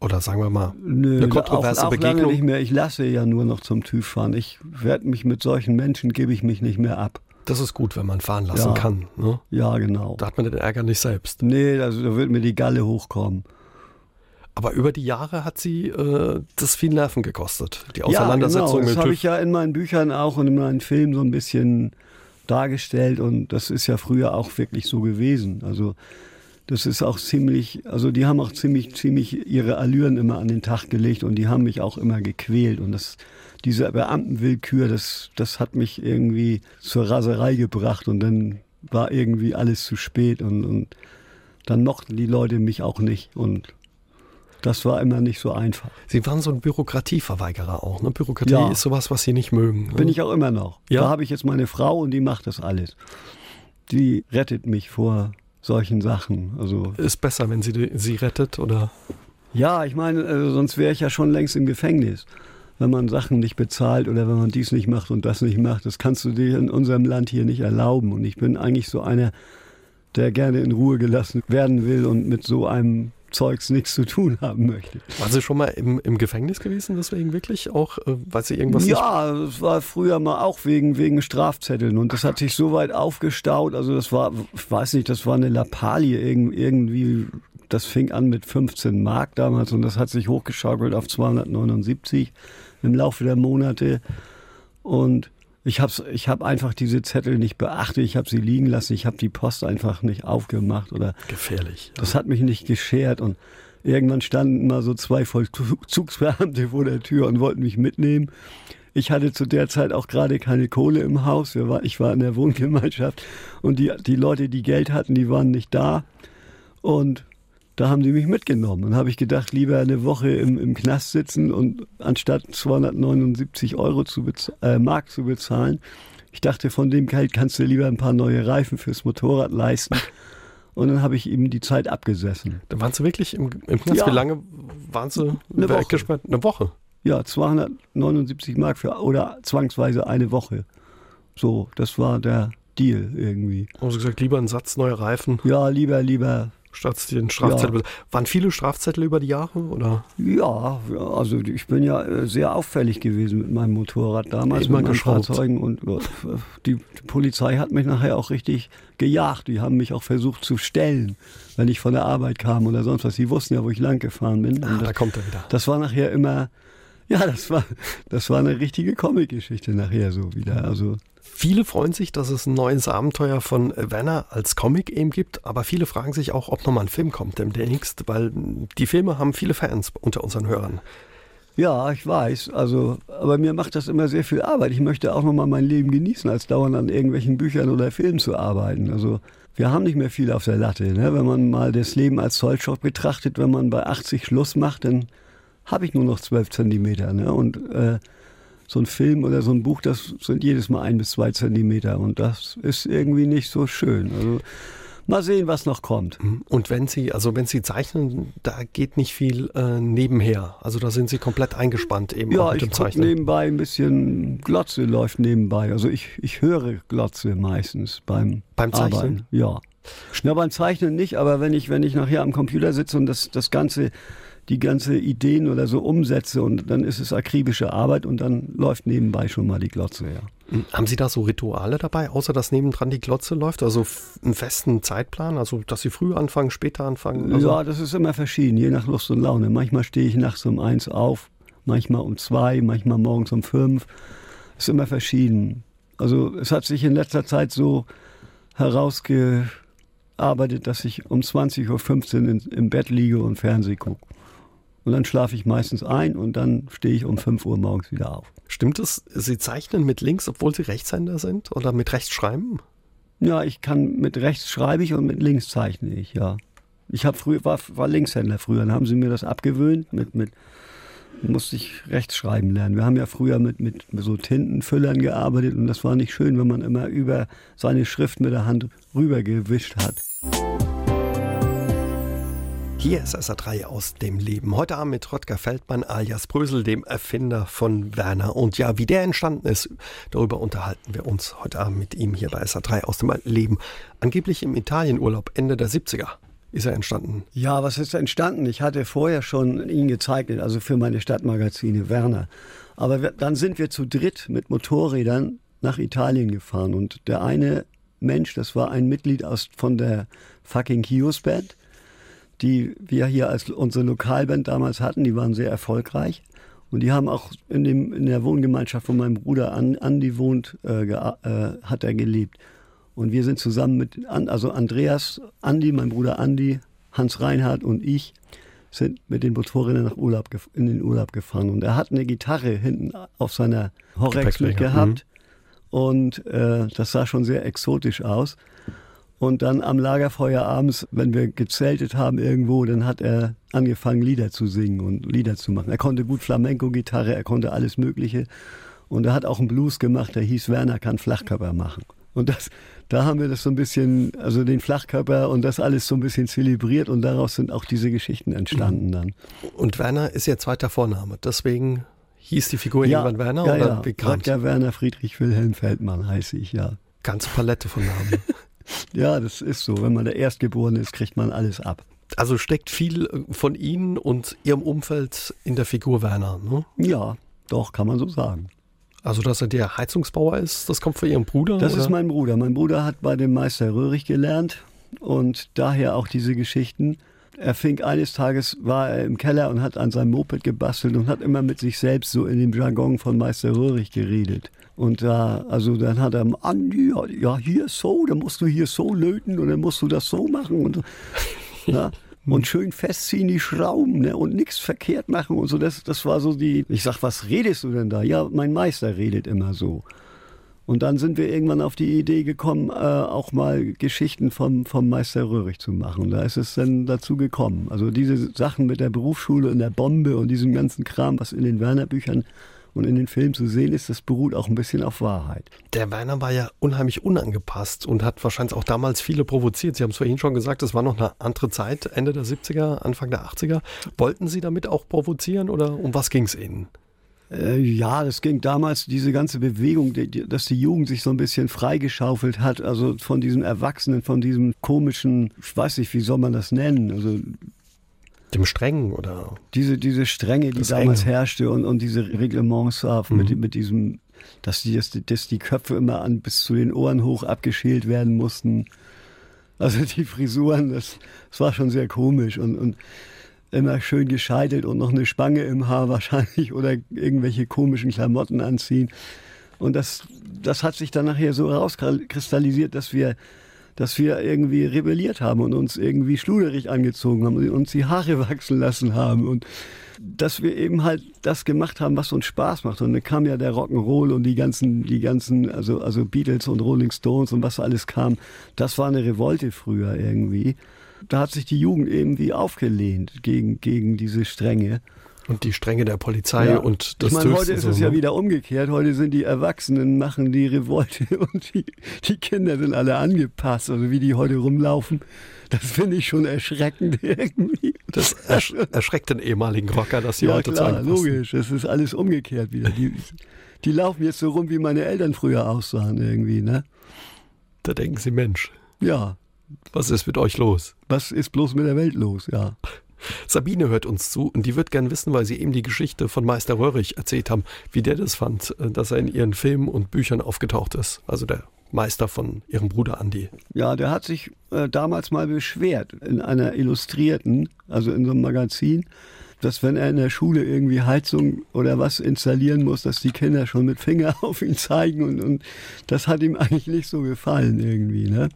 Oder sagen wir mal, Nö, eine kontroverse auch, auch Begegnung? Lange nicht mehr. Ich lasse ja nur noch zum TÜV fahren. Ich werde mich mit solchen Menschen, gebe ich mich nicht mehr ab. Das ist gut, wenn man fahren lassen ja. kann. Ne? Ja, genau. Da hat man den Ärger nicht selbst. Nee, also da wird mir die Galle hochkommen. Aber über die Jahre hat sie äh, das viel Nerven gekostet, die Auseinandersetzung ja, genau. Das habe ich ja in meinen Büchern auch und in meinen Filmen so ein bisschen dargestellt und das ist ja früher auch wirklich so gewesen. Also das ist auch ziemlich, also die haben auch ziemlich, ziemlich ihre Allüren immer an den Tag gelegt und die haben mich auch immer gequält und das, diese Beamtenwillkür, das, das hat mich irgendwie zur Raserei gebracht und dann war irgendwie alles zu spät und, und dann mochten die Leute mich auch nicht und das war immer nicht so einfach. Sie waren so ein Bürokratieverweigerer auch. Ne? Bürokratie ja. ist sowas, was Sie nicht mögen. Ne? Bin ich auch immer noch. Ja? Da habe ich jetzt meine Frau und die macht das alles. Die rettet mich vor solchen Sachen. Also ist besser, wenn sie sie rettet, oder? Ja, ich meine, also sonst wäre ich ja schon längst im Gefängnis. Wenn man Sachen nicht bezahlt oder wenn man dies nicht macht und das nicht macht, das kannst du dir in unserem Land hier nicht erlauben. Und ich bin eigentlich so einer, der gerne in Ruhe gelassen werden will und mit so einem Zeugs nichts zu tun haben möchte. Waren Sie schon mal im, im Gefängnis gewesen, deswegen wirklich auch, äh, weil Sie irgendwas Ja, es war früher mal auch wegen, wegen Strafzetteln und das hat sich so weit aufgestaut, also das war, ich weiß nicht, das war eine Lappalie irgendwie, das fing an mit 15 Mark damals und das hat sich hochgeschaukelt auf 279 im Laufe der Monate. Und ich habe ich hab einfach diese Zettel nicht beachtet, ich habe sie liegen lassen, ich habe die Post einfach nicht aufgemacht oder gefährlich. Ja. Das hat mich nicht geschert und irgendwann standen mal so zwei Vollzugsbeamte vor der Tür und wollten mich mitnehmen. Ich hatte zu der Zeit auch gerade keine Kohle im Haus. Ich war in der Wohngemeinschaft und die, die Leute, die Geld hatten, die waren nicht da. Und da haben die mich mitgenommen. Und habe ich gedacht, lieber eine Woche im, im Knast sitzen und anstatt 279 Euro zu äh, Mark zu bezahlen, ich dachte, von dem Geld kannst du lieber ein paar neue Reifen fürs Motorrad leisten. Und dann habe ich ihm die Zeit abgesessen. Dann waren Sie wirklich im, im Knast? Ja. Wie lange waren Sie eine Woche. Eine Woche? Ja, 279 Mark für oder zwangsweise eine Woche. So, das war der Deal irgendwie. Haben Sie gesagt, lieber einen Satz neue Reifen? Ja, lieber, lieber statt den Strafzettel. Ja. Waren viele Strafzettel über die Jahre? Oder? Ja, also ich bin ja äh, sehr auffällig gewesen mit meinem Motorrad damals, Immer mit meinen Fahrzeugen. Und äh, die, die Polizei hat mich nachher auch richtig gejagt. Die haben mich auch versucht zu stellen, wenn ich von der Arbeit kam oder sonst was. Sie wussten ja, wo ich lang gefahren bin. Ah, da kommt er wieder. Das war nachher immer, ja, das war, das war eine richtige Comic-Geschichte nachher so wieder. Also Viele freuen sich, dass es ein neues Abenteuer von Werner als Comic eben gibt, aber viele fragen sich auch, ob nochmal ein Film kommt demnächst, weil die Filme haben viele Fans unter unseren Hörern. Ja, ich weiß. Also, aber mir macht das immer sehr viel Arbeit. Ich möchte auch nochmal mein Leben genießen, als dauernd an irgendwelchen Büchern oder Filmen zu arbeiten. Also, wir haben nicht mehr viel auf der Latte. Ne? Wenn man mal das Leben als Zollstock betrachtet, wenn man bei 80 Schluss macht, dann habe ich nur noch 12 Zentimeter. Ne? Und äh, so ein Film oder so ein Buch, das sind jedes Mal ein bis zwei Zentimeter und das ist irgendwie nicht so schön. Also Mal sehen, was noch kommt. Und wenn Sie, also wenn Sie zeichnen, da geht nicht viel äh, nebenher. Also da sind Sie komplett eingespannt eben ja, mit dem Zeichnen. nebenbei ein bisschen Glotze läuft nebenbei. Also ich, ich höre Glotze meistens beim, beim Zeichnen. Arbeiten. Ja. ja, beim Zeichnen nicht, aber wenn ich, wenn ich nachher am Computer sitze und das, das Ganze die ganze Ideen oder so umsetze und dann ist es akribische Arbeit und dann läuft nebenbei schon mal die Glotze, ja. Hm, haben Sie da so Rituale dabei, außer dass nebendran die Glotze läuft? Also einen festen Zeitplan? Also, dass Sie früh anfangen, später anfangen? Also ja, das ist immer verschieden, je nach Lust und Laune. Manchmal stehe ich nachts um eins auf, manchmal um zwei, manchmal morgens um fünf. Ist immer verschieden. Also, es hat sich in letzter Zeit so herausgearbeitet, dass ich um 20.15 Uhr im Bett liege und Fernsehen gucke. Und dann schlafe ich meistens ein und dann stehe ich um 5 Uhr morgens wieder auf. Stimmt es, Sie zeichnen mit links, obwohl Sie Rechtshänder sind? Oder mit rechts schreiben? Ja, ich kann mit rechts schreibe ich und mit links zeichne ich, ja. Ich habe früher war, war Linkshänder früher, dann haben sie mir das abgewöhnt mit mit musste ich rechts schreiben lernen. Wir haben ja früher mit mit so Tintenfüllern gearbeitet und das war nicht schön, wenn man immer über seine Schrift mit der Hand rübergewischt hat. Hier ist SA3 aus dem Leben. Heute Abend mit Rotger Feldmann alias Brösel, dem Erfinder von Werner. Und ja, wie der entstanden ist, darüber unterhalten wir uns heute Abend mit ihm hier bei SA3 aus dem Leben. Angeblich im Italienurlaub Ende der 70er ist er entstanden. Ja, was ist entstanden? Ich hatte vorher schon ihn gezeichnet, also für meine Stadtmagazine Werner. Aber wir, dann sind wir zu dritt mit Motorrädern nach Italien gefahren. Und der eine Mensch, das war ein Mitglied aus, von der fucking Kios Band die wir hier als unsere Lokalband damals hatten, die waren sehr erfolgreich. Und die haben auch in, dem, in der Wohngemeinschaft, wo mein Bruder Andi wohnt, äh, äh, hat er gelebt. Und wir sind zusammen mit, also Andreas, Andi, mein Bruder Andi, Hans Reinhardt und ich, sind mit den Motorrädern nach Urlaub, in den Urlaub gefahren. Und er hat eine Gitarre hinten auf seiner Horex mit gehabt. Mhm. Und äh, das sah schon sehr exotisch aus. Und dann am Lagerfeuer abends, wenn wir gezeltet haben irgendwo, dann hat er angefangen, Lieder zu singen und Lieder zu machen. Er konnte gut Flamenco-Gitarre, er konnte alles Mögliche. Und er hat auch einen Blues gemacht, der hieß Werner kann Flachkörper machen. Und das, da haben wir das so ein bisschen, also den Flachkörper und das alles so ein bisschen zelebriert und daraus sind auch diese Geschichten entstanden dann. Und Werner ist Ihr zweiter Vorname, deswegen hieß die Figur ja, irgendwann Werner ja, oder ja. wie kam Werner Friedrich Wilhelm Feldmann heiße ich, ja. Ganze Palette von Namen. Ja, das ist so. Wenn man der Erstgeborene ist, kriegt man alles ab. Also steckt viel äh, von Ihnen und Ihrem Umfeld in der Figur Werner, ne? Ja, doch, kann man so sagen. Also, dass er der Heizungsbauer ist, das kommt von Ihrem Bruder? Das oder? ist mein Bruder. Mein Bruder hat bei dem Meister Röhrig gelernt und daher auch diese Geschichten. Er fing eines Tages, war er im Keller und hat an seinem Moped gebastelt und hat immer mit sich selbst so in dem Jargon von Meister Röhrig geredet. Und da, also dann hat er, Andi, ja, hier so, dann musst du hier so löten und dann musst du das so machen und, ja, und schön festziehen die Schrauben ne, und nichts verkehrt machen und so. Das, das war so die, ich sag, was redest du denn da? Ja, mein Meister redet immer so. Und dann sind wir irgendwann auf die Idee gekommen, äh, auch mal Geschichten vom, vom Meister Röhrig zu machen. Da ist es dann dazu gekommen. Also diese Sachen mit der Berufsschule und der Bombe und diesem ganzen Kram, was in den Werner-Büchern und in den Filmen zu sehen ist, das beruht auch ein bisschen auf Wahrheit. Der Werner war ja unheimlich unangepasst und hat wahrscheinlich auch damals viele provoziert. Sie haben es vorhin schon gesagt, es war noch eine andere Zeit, Ende der 70er, Anfang der 80er. Wollten Sie damit auch provozieren oder um was ging es Ihnen? Äh, ja, das ging damals, diese ganze Bewegung, dass die Jugend sich so ein bisschen freigeschaufelt hat, also von diesem Erwachsenen, von diesem komischen, ich weiß nicht, wie soll man das nennen, also dem Strengen oder? Diese, diese Strenge, die damals Enge. herrschte und, und diese Reglements mhm. mit, mit diesem, dass die, dass, dass die Köpfe immer an bis zu den Ohren hoch abgeschält werden mussten. Also die Frisuren, das, das war schon sehr komisch und, und immer schön gescheitelt und noch eine Spange im Haar wahrscheinlich oder irgendwelche komischen Klamotten anziehen. Und das, das hat sich dann nachher so herauskristallisiert, dass wir dass wir irgendwie rebelliert haben und uns irgendwie schluderig angezogen haben und uns die Haare wachsen lassen haben und dass wir eben halt das gemacht haben, was uns Spaß macht. Und dann kam ja der Rock'n'Roll und die ganzen, die ganzen, also, also Beatles und Rolling Stones und was alles kam. Das war eine Revolte früher irgendwie. Da hat sich die Jugend irgendwie aufgelehnt gegen, gegen diese Strenge. Und die Stränge der Polizei Ja. und das ich meine, heute ist so, es ja ne? wieder umgekehrt. Heute sind die Erwachsenen, machen die Revolte und die, die Kinder sind alle angepasst. Also wie die heute rumlaufen, das finde ich schon erschreckend irgendwie. Das ersch erschreckt den ehemaligen Rocker, dass sie ja heute klar, zeigen logisch. Es ist alles umgekehrt wieder. Die, die laufen jetzt so rum, wie meine Eltern früher aussahen irgendwie. Ne? Da denken sie, Mensch, Ja, was ist mit euch los? was ist bloß mit der Welt los? Ja. Sabine hört uns zu und die wird gern wissen, weil sie eben die Geschichte von Meister Röhrig erzählt haben, wie der das fand, äh, dass er in ihren Filmen und Büchern aufgetaucht ist. Also der Meister von ihrem Bruder Andi. Ja, der hat sich äh, damals mal beschwert in einer Illustrierten, also in so einem Magazin, dass wenn er in der Schule irgendwie Heizung oder was installieren muss, dass die Kinder schon mit Finger auf ihn zeigen und, und das hat ihm eigentlich nicht so gefallen irgendwie. Ne?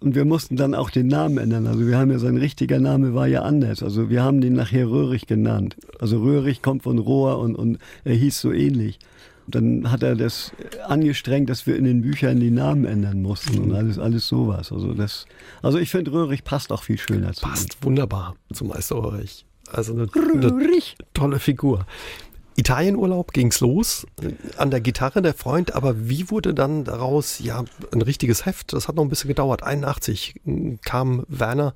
Und wir mussten dann auch den Namen ändern. Also wir haben ja, sein richtiger Name war ja anders. Also wir haben den nachher Röhrig genannt. Also Röhrig kommt von Rohr und, und er hieß so ähnlich. Dann hat er das angestrengt, dass wir in den Büchern die Namen ändern mussten und alles, alles sowas. Also, das, also ich finde, Röhrig passt auch viel schöner zu. Passt wunderbar zu Meister Röhrig. Also eine, eine tolle Figur. Italienurlaub ging's los, äh, an der Gitarre der Freund, aber wie wurde dann daraus ja ein richtiges Heft? Das hat noch ein bisschen gedauert. 81 kam Werner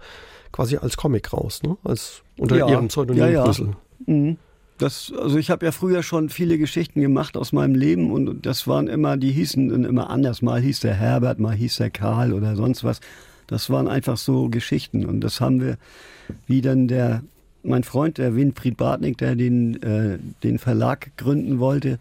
quasi als Comic raus, ne? Als unter Ja, ihrem Pseudonym ja, ja. Brüssel. Mhm. Das, also ich habe ja früher schon viele Geschichten gemacht aus meinem Leben und das waren immer, die hießen dann immer anders. Mal hieß der Herbert, mal hieß der Karl oder sonst was. Das waren einfach so Geschichten und das haben wir, wie dann der, mein Freund, der Winfried Bartnick, der den, äh, den Verlag gründen wollte,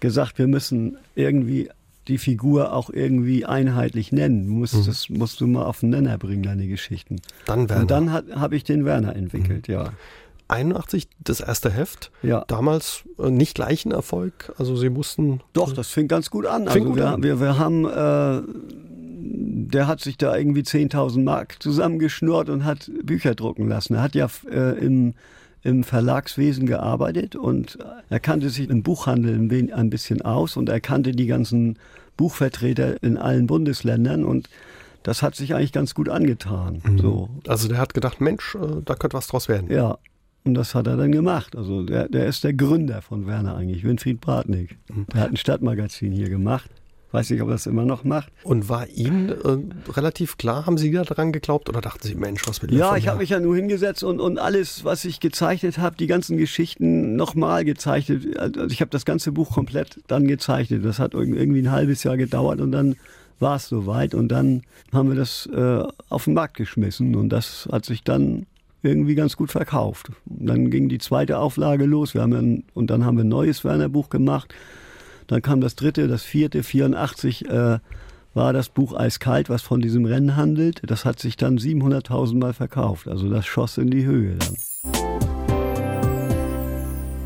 gesagt, wir müssen irgendwie die Figur auch irgendwie einheitlich nennen. Du musst, Das musst du mal auf den Nenner bringen, deine Geschichten. Dann Werner. Und dann habe ich den Werner entwickelt, ja. 81 das erste Heft. Ja. Damals äh, nicht gleichen Erfolg. Also sie mussten. Doch, das fing ganz gut an. Fing Also gut wir, an. Wir, wir haben, äh, der hat sich da irgendwie 10.000 Mark zusammengeschnurrt und hat Bücher drucken lassen. Er hat ja äh, im, im Verlagswesen gearbeitet und er kannte sich im Buchhandel ein, bisschen aus und er kannte die ganzen Buchvertreter in allen Bundesländern und das hat sich eigentlich ganz gut angetan. So. Also der hat gedacht, Mensch, äh, da könnte was draus werden. Ja, und das hat er dann gemacht. Also der, der ist der Gründer von Werner eigentlich, Winfried Bratnik. Der hat ein Stadtmagazin hier gemacht. Weiß nicht, ob er das immer noch macht. Und war Ihnen äh, relativ klar, haben Sie da dran geglaubt oder dachten Sie, Mensch, was will der Ja, ich habe mich ja nur hingesetzt und, und alles, was ich gezeichnet habe, die ganzen Geschichten nochmal gezeichnet. Also ich habe das ganze Buch komplett dann gezeichnet. Das hat irg- irgendwie ein halbes Jahr gedauert und dann war es soweit und dann haben wir das äh, auf den Markt geschmissen und das hat sich dann irgendwie ganz gut verkauft. Und dann ging die zweite Auflage los. Wir haben ein, und dann haben wir ein neues Werner Buch gemacht. Dann kam das dritte, das vierte, 84 äh, war das Buch Eiskalt, was von diesem Rennen handelt. Das hat sich dann 700.000 Mal verkauft. Also das schoss in die Höhe dann.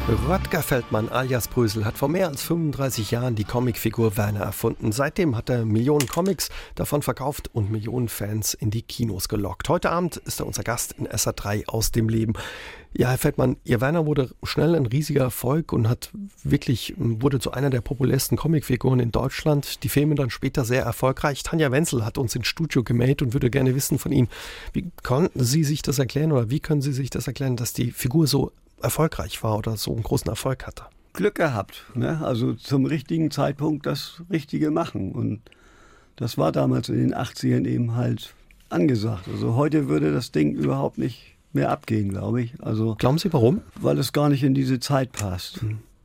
Röttger Feldmann alias Brösel hat vor mehr als 35 Jahren die Comicfigur Werner erfunden. Seitdem hat er Millionen Comics davon verkauft und Millionen Fans in die Kinos gelockt. Heute Abend ist er unser Gast in SA3 aus dem Leben. Ja, Herr Feldmann, Ihr Werner wurde schnell ein riesiger Erfolg und hat wirklich, wurde zu einer der populärsten Comicfiguren in Deutschland. Die Filme dann später sehr erfolgreich. Tanja Wenzel hat uns ins Studio gemeldet und würde gerne wissen von Ihnen, wie konnten Sie sich das erklären oder wie können Sie sich das erklären, dass die Figur so erfolgreich war oder so einen großen Erfolg hatte. Glück gehabt. Ne? Also zum richtigen Zeitpunkt das Richtige machen. Und das war damals in den 80ern eben halt angesagt. Also heute würde das Ding überhaupt nicht mehr abgehen, glaube ich. Also Glauben Sie warum? weil es gar nicht in diese Zeit passt.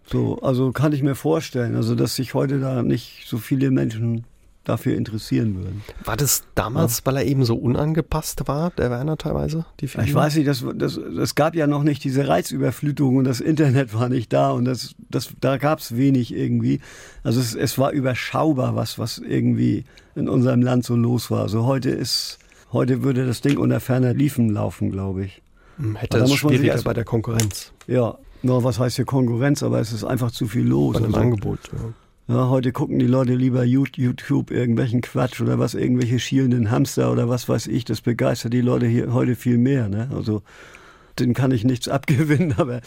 So, also kann ich mir vorstellen, also dass sich heute da nicht so viele Menschen dafür interessieren würden. War das damals, weil er eben so unangepasst war, der Werner teilweise? Die Figur? Ich weiß nicht, das, das, es gab ja noch nicht diese Reizüberflutung und das Internet war nicht da und das, das, da gab es wenig irgendwie. Also es, es war überschaubar, was, was irgendwie in unserem Land so los war. Also heute ist, heute würde das Ding unter ferner Liefen laufen, glaube ich. Hm, Hätte es schwieriger erst- bei der Konkurrenz, Ja, nur was heißt hier Konkurrenz, aber es ist einfach zu viel los. bei dem Also, Angebot. Ja. Ja, heute gucken die Leute lieber You- YouTube irgendwelchen Quatsch oder was, irgendwelche schielenden Hamster oder was weiß ich. Das begeistert die Leute hier heute viel mehr. Ne? Also, den kann ich nichts abgewinnen, aber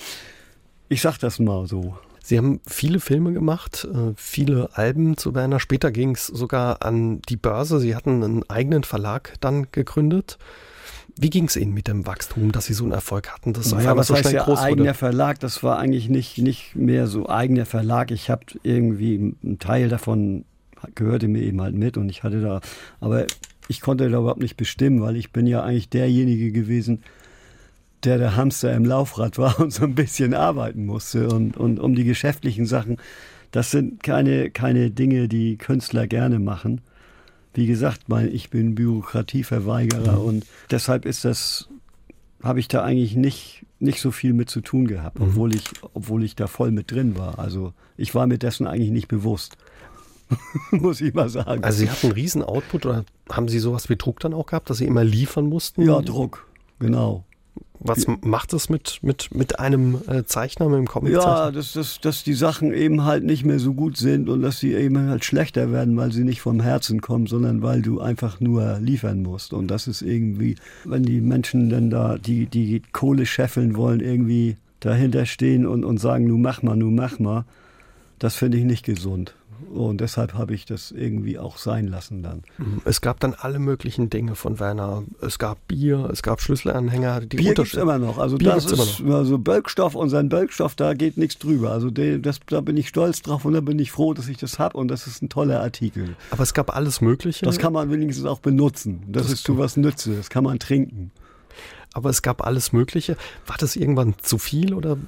ich sag das mal so. Sie haben viele Filme gemacht, äh, viele Alben zu Werner. Später ging es sogar an die Börse. Sie hatten einen eigenen Verlag dann gegründet. Wie ging es Ihnen mit dem Wachstum, dass Sie so einen Erfolg hatten? Das ja, was so heißt ja eigener wurde? Verlag? Das war eigentlich nicht, nicht mehr so eigener Verlag. Ich habe irgendwie einen Teil davon gehörte mir eben halt mit und ich hatte da, aber ich konnte da überhaupt nicht bestimmen, weil ich bin ja eigentlich derjenige gewesen, der der Hamster im Laufrad war und so ein bisschen arbeiten musste und, und um die geschäftlichen Sachen. Das sind keine, keine Dinge, die Künstler gerne machen. Wie gesagt, mein, ich bin Bürokratieverweigerer mhm. und deshalb ist das, habe ich da eigentlich nicht, nicht so viel mit zu tun gehabt, mhm. obwohl ich, obwohl ich da voll mit drin war. Also ich war mir dessen eigentlich nicht bewusst. muss ich mal sagen. Also Sie hatten einen riesen Output oder haben Sie sowas wie Druck dann auch gehabt, dass Sie immer liefern mussten? Ja, Druck, genau. Was macht das mit, mit, mit einem äh, Zeichner, mit einem comic -Zeichner? Ja, dass, dass, dass die Sachen eben halt nicht mehr so gut sind und dass sie eben halt schlechter werden, weil sie nicht vom Herzen kommen, sondern weil du einfach nur liefern musst. Und das ist irgendwie, wenn die Menschen dann da die, die Kohle scheffeln wollen, irgendwie dahinter stehen und, und sagen, nu mach mal, nu mach mal, das finde ich nicht gesund. Und deshalb habe ich das irgendwie auch sein lassen dann. Mhm. Es gab dann alle möglichen Dinge von Werner. Es gab Bier, es gab Schlüsselanhänger. Die Bier gibt es immer noch. Also Bier das ist immer noch. also Bölkstoff, unseren Bölkstoff, da geht nichts drüber. Also das, da bin ich stolz drauf und da bin ich froh, dass ich das habe und das ist ein toller Artikel. Aber es gab alles Mögliche. Das kann man wenigstens auch benutzen. Das, das ist zu was Nütze. Das kann man trinken aber es gab alles Mögliche. War das irgendwann zu viel oder?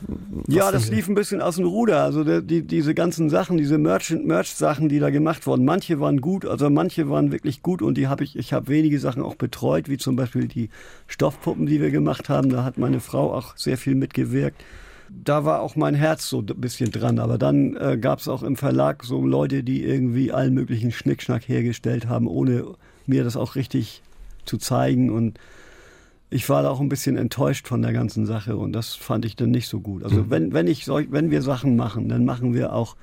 Ja, das lief ein bisschen aus dem Ruder. Also der, die, diese ganzen Sachen, diese Merch-Sachen, die da gemacht wurden, manche waren gut, also manche waren wirklich gut und die habe ich, ich habe wenige Sachen auch betreut, wie zum Beispiel die Stoffpuppen, die wir gemacht haben. Da hat meine Frau auch sehr viel mitgewirkt. Da war auch mein Herz so ein bisschen dran. Aber dann äh, gab es auch im Verlag so Leute, die irgendwie allen möglichen Schnickschnack hergestellt haben, ohne mir das auch richtig zu zeigen und ich war da auch ein bisschen enttäuscht von der ganzen Sache und das fand ich dann nicht so gut. Also mhm. wenn, wenn, ich solch, wenn wir Sachen machen, dann machen wir auch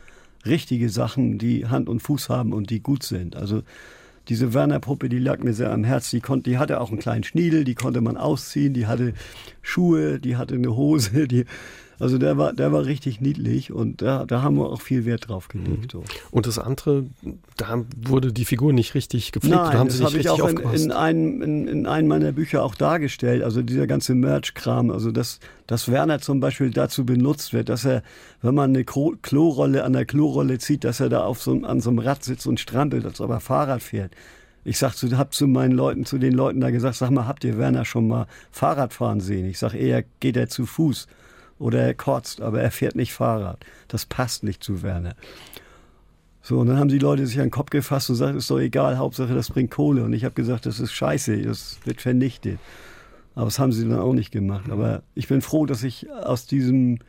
richtige Sachen, die Hand und Fuß haben und die gut sind. Also diese Werner-Puppe, die lag mir sehr am Herz. Die, konnte, die hatte auch einen kleinen Schniedel, die konnte man ausziehen, die hatte Schuhe, die hatte eine Hose, die, also der war, der war richtig niedlich und da, da haben wir auch viel Wert drauf gelegt. So. Und das andere, da wurde die Figur nicht richtig gepflegt. Nein, haben das habe ich auch in, in, einem, in, in einem meiner Bücher auch dargestellt. Also dieser ganze Merch-Kram, also dass, dass Werner zum Beispiel dazu benutzt wird, dass er, wenn man eine Klorolle an der Klorolle zieht, dass er da auf so, an so einem Rad sitzt und strampelt, als ob er Fahrrad fährt. Ich sag zu, hab zu meinen Leuten, zu den Leuten da gesagt, sag mal, habt ihr Werner schon mal Fahrrad fahren sehen? Ich sag eher, geht er zu Fuß oder er kotzt, aber er fährt nicht Fahrrad. Das passt nicht zu Werner. So, und dann haben die Leute sich an den Kopf gefasst und gesagt, ist doch egal, Hauptsache das bringt Kohle. Und ich habe gesagt, das ist scheiße, das wird vernichtet. Aber das haben sie dann auch nicht gemacht. Aber ich bin froh, dass ich aus diesem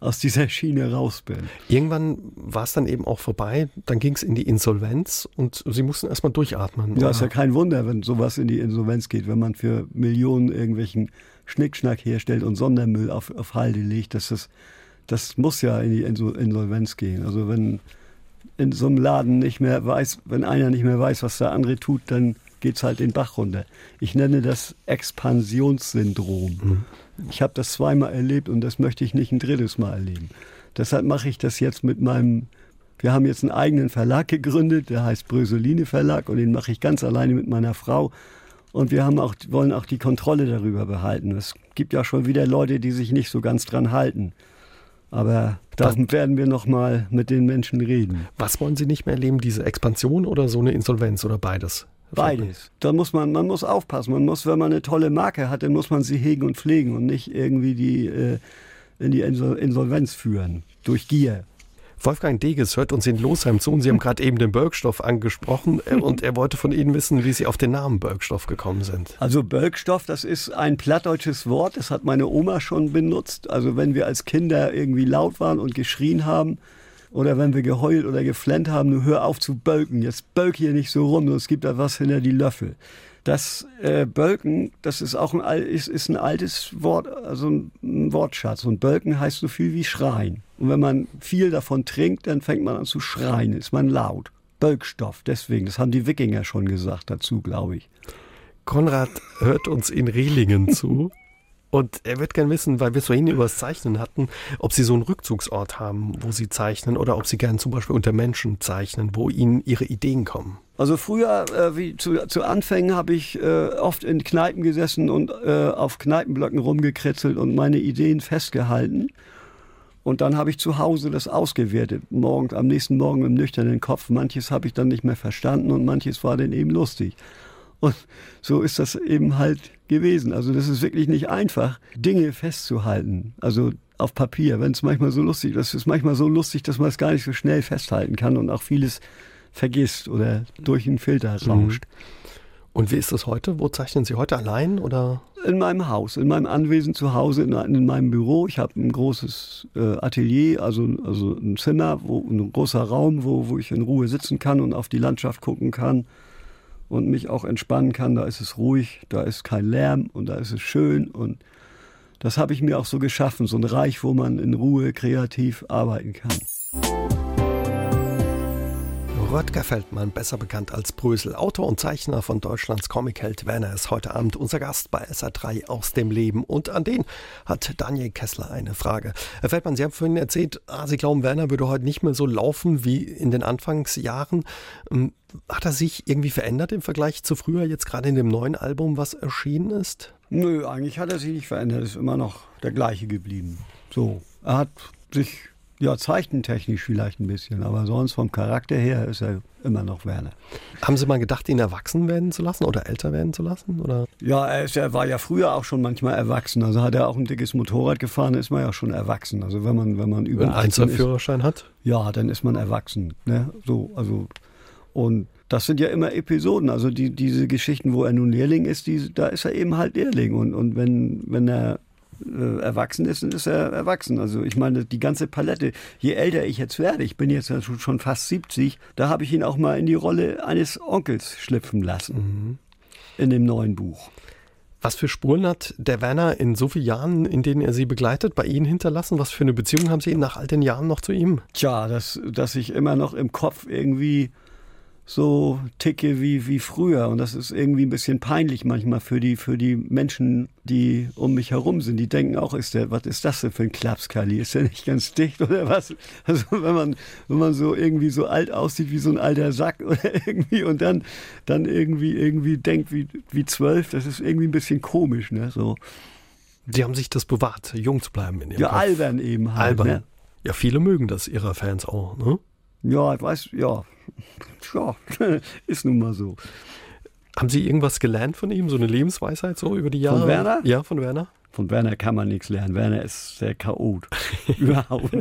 aus dieser Schiene raus bin. Irgendwann war es dann eben auch vorbei, dann ging es in die Insolvenz und Sie mussten erstmal durchatmen. Ja, ist ja kein Wunder, wenn sowas in die Insolvenz geht, wenn man für Millionen irgendwelchen Schnickschnack herstellt und Sondermüll auf, auf Halde legt, dass das, das muss ja in die Insolvenz gehen. Also wenn in so einem Laden nicht mehr weiß, wenn einer nicht mehr weiß, was der andere tut, dann geht es halt den Bach runter. Ich nenne das Expansionssyndrom. Mhm. Ich habe das zweimal erlebt und das möchte ich nicht ein drittes Mal erleben. Deshalb mache ich das jetzt mit meinem, wir haben jetzt einen eigenen Verlag gegründet, der heißt Bröseline Verlag und den mache ich ganz alleine mit meiner Frau und wir haben auch, wollen auch die Kontrolle darüber behalten. Es gibt ja schon wieder Leute, die sich nicht so ganz dran halten. Aber da werden wir noch mal mit den Menschen reden. Was wollen Sie nicht mehr erleben, diese Expansion oder so eine Insolvenz oder beides? Beides. Da muss man, man muss aufpassen. Man muss, wenn man eine tolle Marke hat, dann muss man sie hegen und pflegen und nicht irgendwie die äh, in die Insolvenz führen durch Gier. Wolfgang Deges hört uns in Losheim zu und Sie haben gerade eben den Bölkstoff angesprochen äh, und er wollte von Ihnen wissen, wie Sie auf den Namen Bölkstoff gekommen sind. Also Bölkstoff, das ist ein plattdeutsches Wort, das hat meine Oma schon benutzt. Also wenn wir als Kinder irgendwie laut waren und geschrien haben oder wenn wir geheult oder geflennt haben, nur hör auf zu bölken, jetzt bölk hier nicht so rum, es gibt da was hinter die Löffel. Das äh, Bölken, das ist auch ein, ist, ist ein altes Wort, also ein Wortschatz. Und Bölken heißt so viel wie schreien. Und wenn man viel davon trinkt, dann fängt man an zu schreien, ist man laut. Bölkstoff, deswegen, das haben die Wikinger schon gesagt dazu, glaube ich. Konrad hört uns in Rehlingen zu Und er wird gerne wissen, weil wir es vorhin über das Zeichnen hatten, ob Sie so einen Rückzugsort haben, wo Sie zeichnen oder ob Sie gerne zum Beispiel unter Menschen zeichnen, wo Ihnen Ihre Ideen kommen. Also früher, äh, wie zu, zu Anfängen, habe ich äh, oft in Kneipen gesessen und äh, auf Kneipenblöcken rumgekritzelt und meine Ideen festgehalten. Und dann habe ich zu Hause das ausgewertet, morgen, am nächsten Morgen im nüchternen Kopf. Manches habe ich dann nicht mehr verstanden und manches war dann eben lustig. Und so ist das eben halt gewesen. Also das ist wirklich nicht einfach, Dinge festzuhalten. Also auf Papier, wenn es manchmal so lustig ist. Das ist manchmal so lustig, dass man es gar nicht so schnell festhalten kann und auch vieles vergisst oder durch einen Filter mhm. rauscht. Und wie ist das heute? Wo zeichnen Sie heute allein oder? In meinem Haus, in meinem Anwesen zu Hause, in, in meinem Büro. Ich habe ein großes äh, Atelier, also, also ein Zimmer, wo, ein großer Raum, wo, wo ich in Ruhe sitzen kann und auf die Landschaft gucken kann und mich auch entspannen kann. Da ist es ruhig, da ist kein Lärm und da ist es schön. Und das habe ich mir auch so geschaffen, so ein Reich, wo man in Ruhe kreativ arbeiten kann. Röttger Feldmann, besser bekannt als Brösel, Autor und Zeichner von Deutschlands Comicheld Werner, ist heute Abend unser Gast bei SR3 aus dem Leben. Und an den hat Daniel Kessler eine Frage. Herr Feldmann, Sie haben vorhin erzählt, ah, Sie glauben, Werner würde heute nicht mehr so laufen wie in den Anfangsjahren. Ähm, hat er sich irgendwie verändert im Vergleich zu früher, jetzt gerade in dem neuen Album, was erschienen ist? Nö, eigentlich hat er sich nicht verändert, ist immer noch der gleiche geblieben. So, er hat sich ja, zeichentechnisch vielleicht ein bisschen, aber sonst vom Charakter her ist er immer noch Werner. Haben Sie mal gedacht, ihn erwachsen werden zu lassen oder älter werden zu lassen? Oder? Ja, er, ist, er war ja früher auch schon manchmal erwachsen. Also hat er auch ein dickes Motorrad gefahren, ist man ja schon erwachsen. Also wenn man, wenn man über einen Einzelführerschein hat? Ja, dann ist man erwachsen. Ne? So, also und das sind ja immer Episoden. Also die, diese Geschichten, wo er nun Lehrling ist, die, da ist er eben halt Lehrling. Und, und wenn, wenn er äh, erwachsen ist, dann ist er erwachsen. Also ich meine, die ganze Palette, je älter ich jetzt werde, ich bin jetzt schon fast 70, da habe ich ihn auch mal in die Rolle eines Onkels schlüpfen lassen. Mhm. In dem neuen Buch. Was für Spuren hat der Werner in so vielen Jahren, in denen er Sie begleitet, bei Ihnen hinterlassen? Was für eine Beziehung haben Sie nach all den Jahren noch zu ihm? Tja, dass, dass ich immer noch im Kopf irgendwie so ticke wie, wie früher. Und das ist irgendwie ein bisschen peinlich manchmal für die, für die Menschen, die um mich herum sind. Die denken auch, ist der, was ist das denn für ein Klapskali? Ist der nicht ganz dicht oder was? Also wenn man, wenn man so irgendwie so alt aussieht wie so ein alter Sack oder irgendwie und dann, dann irgendwie, irgendwie denkt wie, wie zwölf, das ist irgendwie ein bisschen komisch, ne, so. Die haben sich das bewahrt, jung zu bleiben in ihrem Ja, Kopf. albern eben halt. Albern. Ne? Ja, viele mögen das, ihrer Fans auch, ne? Ja, ich weiß, ja. Ja, ist nun mal so. Haben Sie irgendwas gelernt von ihm, so eine Lebensweisheit so über die Jahre? Von Werner? Ja, von Werner. Von Werner kann man nichts lernen. Werner ist sehr chaot. Überhaupt.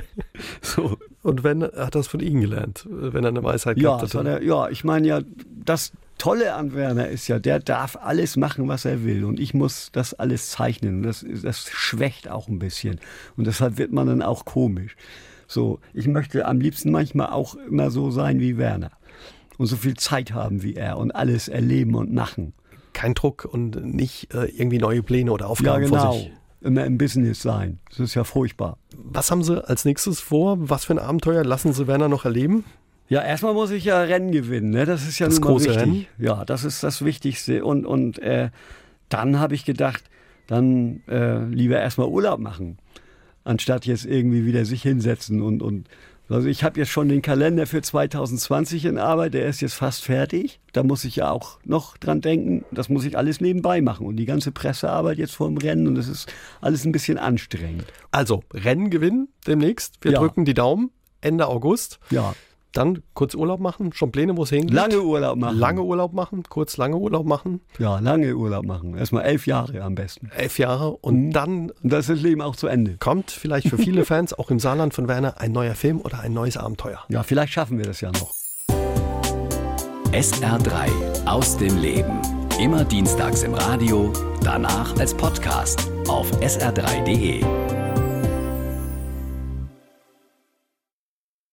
So. Und wenn hat das von Ihnen gelernt, wenn er eine Weisheit ja, gehabt hat? Er, ja, ich meine ja, das Tolle an Werner ist ja, der darf alles machen, was er will. Und ich muss das alles zeichnen. Das, das schwächt auch ein bisschen. Und deshalb wird man dann auch komisch. So, ich möchte am liebsten manchmal auch immer so sein wie Werner und so viel Zeit haben wie er und alles erleben und machen. Kein Druck und nicht äh, irgendwie neue Pläne oder Aufgaben ja, genau. vor sich. Immer im Business sein. Das ist ja furchtbar. Was haben Sie als nächstes vor? Was für ein Abenteuer lassen Sie Werner noch erleben? Ja, erstmal muss ich ja Rennen gewinnen. Ne? Das ist ja das große wichtig. Rennen. Ja, das ist das Wichtigste. Und, und äh, dann habe ich gedacht, dann äh, lieber erstmal Urlaub machen anstatt jetzt irgendwie wieder sich hinsetzen und, und also ich habe jetzt schon den Kalender für 2020 in Arbeit, der ist jetzt fast fertig. Da muss ich ja auch noch dran denken. Das muss ich alles nebenbei machen. Und die ganze Pressearbeit jetzt vor dem Rennen und das ist alles ein bisschen anstrengend. Also, Rennen gewinnen demnächst. Wir ja. drücken die Daumen. Ende August. Ja. Dann kurz Urlaub machen, schon Pläne, wo es hingeht. Lange Urlaub machen. Lange Urlaub machen, kurz lange Urlaub machen. Ja, lange Urlaub machen. Erstmal elf Jahre am besten. Elf Jahre und mhm. dann. Und das ist das Leben auch zu Ende. Kommt vielleicht für viele Fans, auch im Saarland von Werner, ein neuer Film oder ein neues Abenteuer. Ja, vielleicht schaffen wir das ja noch. SR3 aus dem Leben. Immer dienstags im Radio, danach als Podcast auf sr3.de.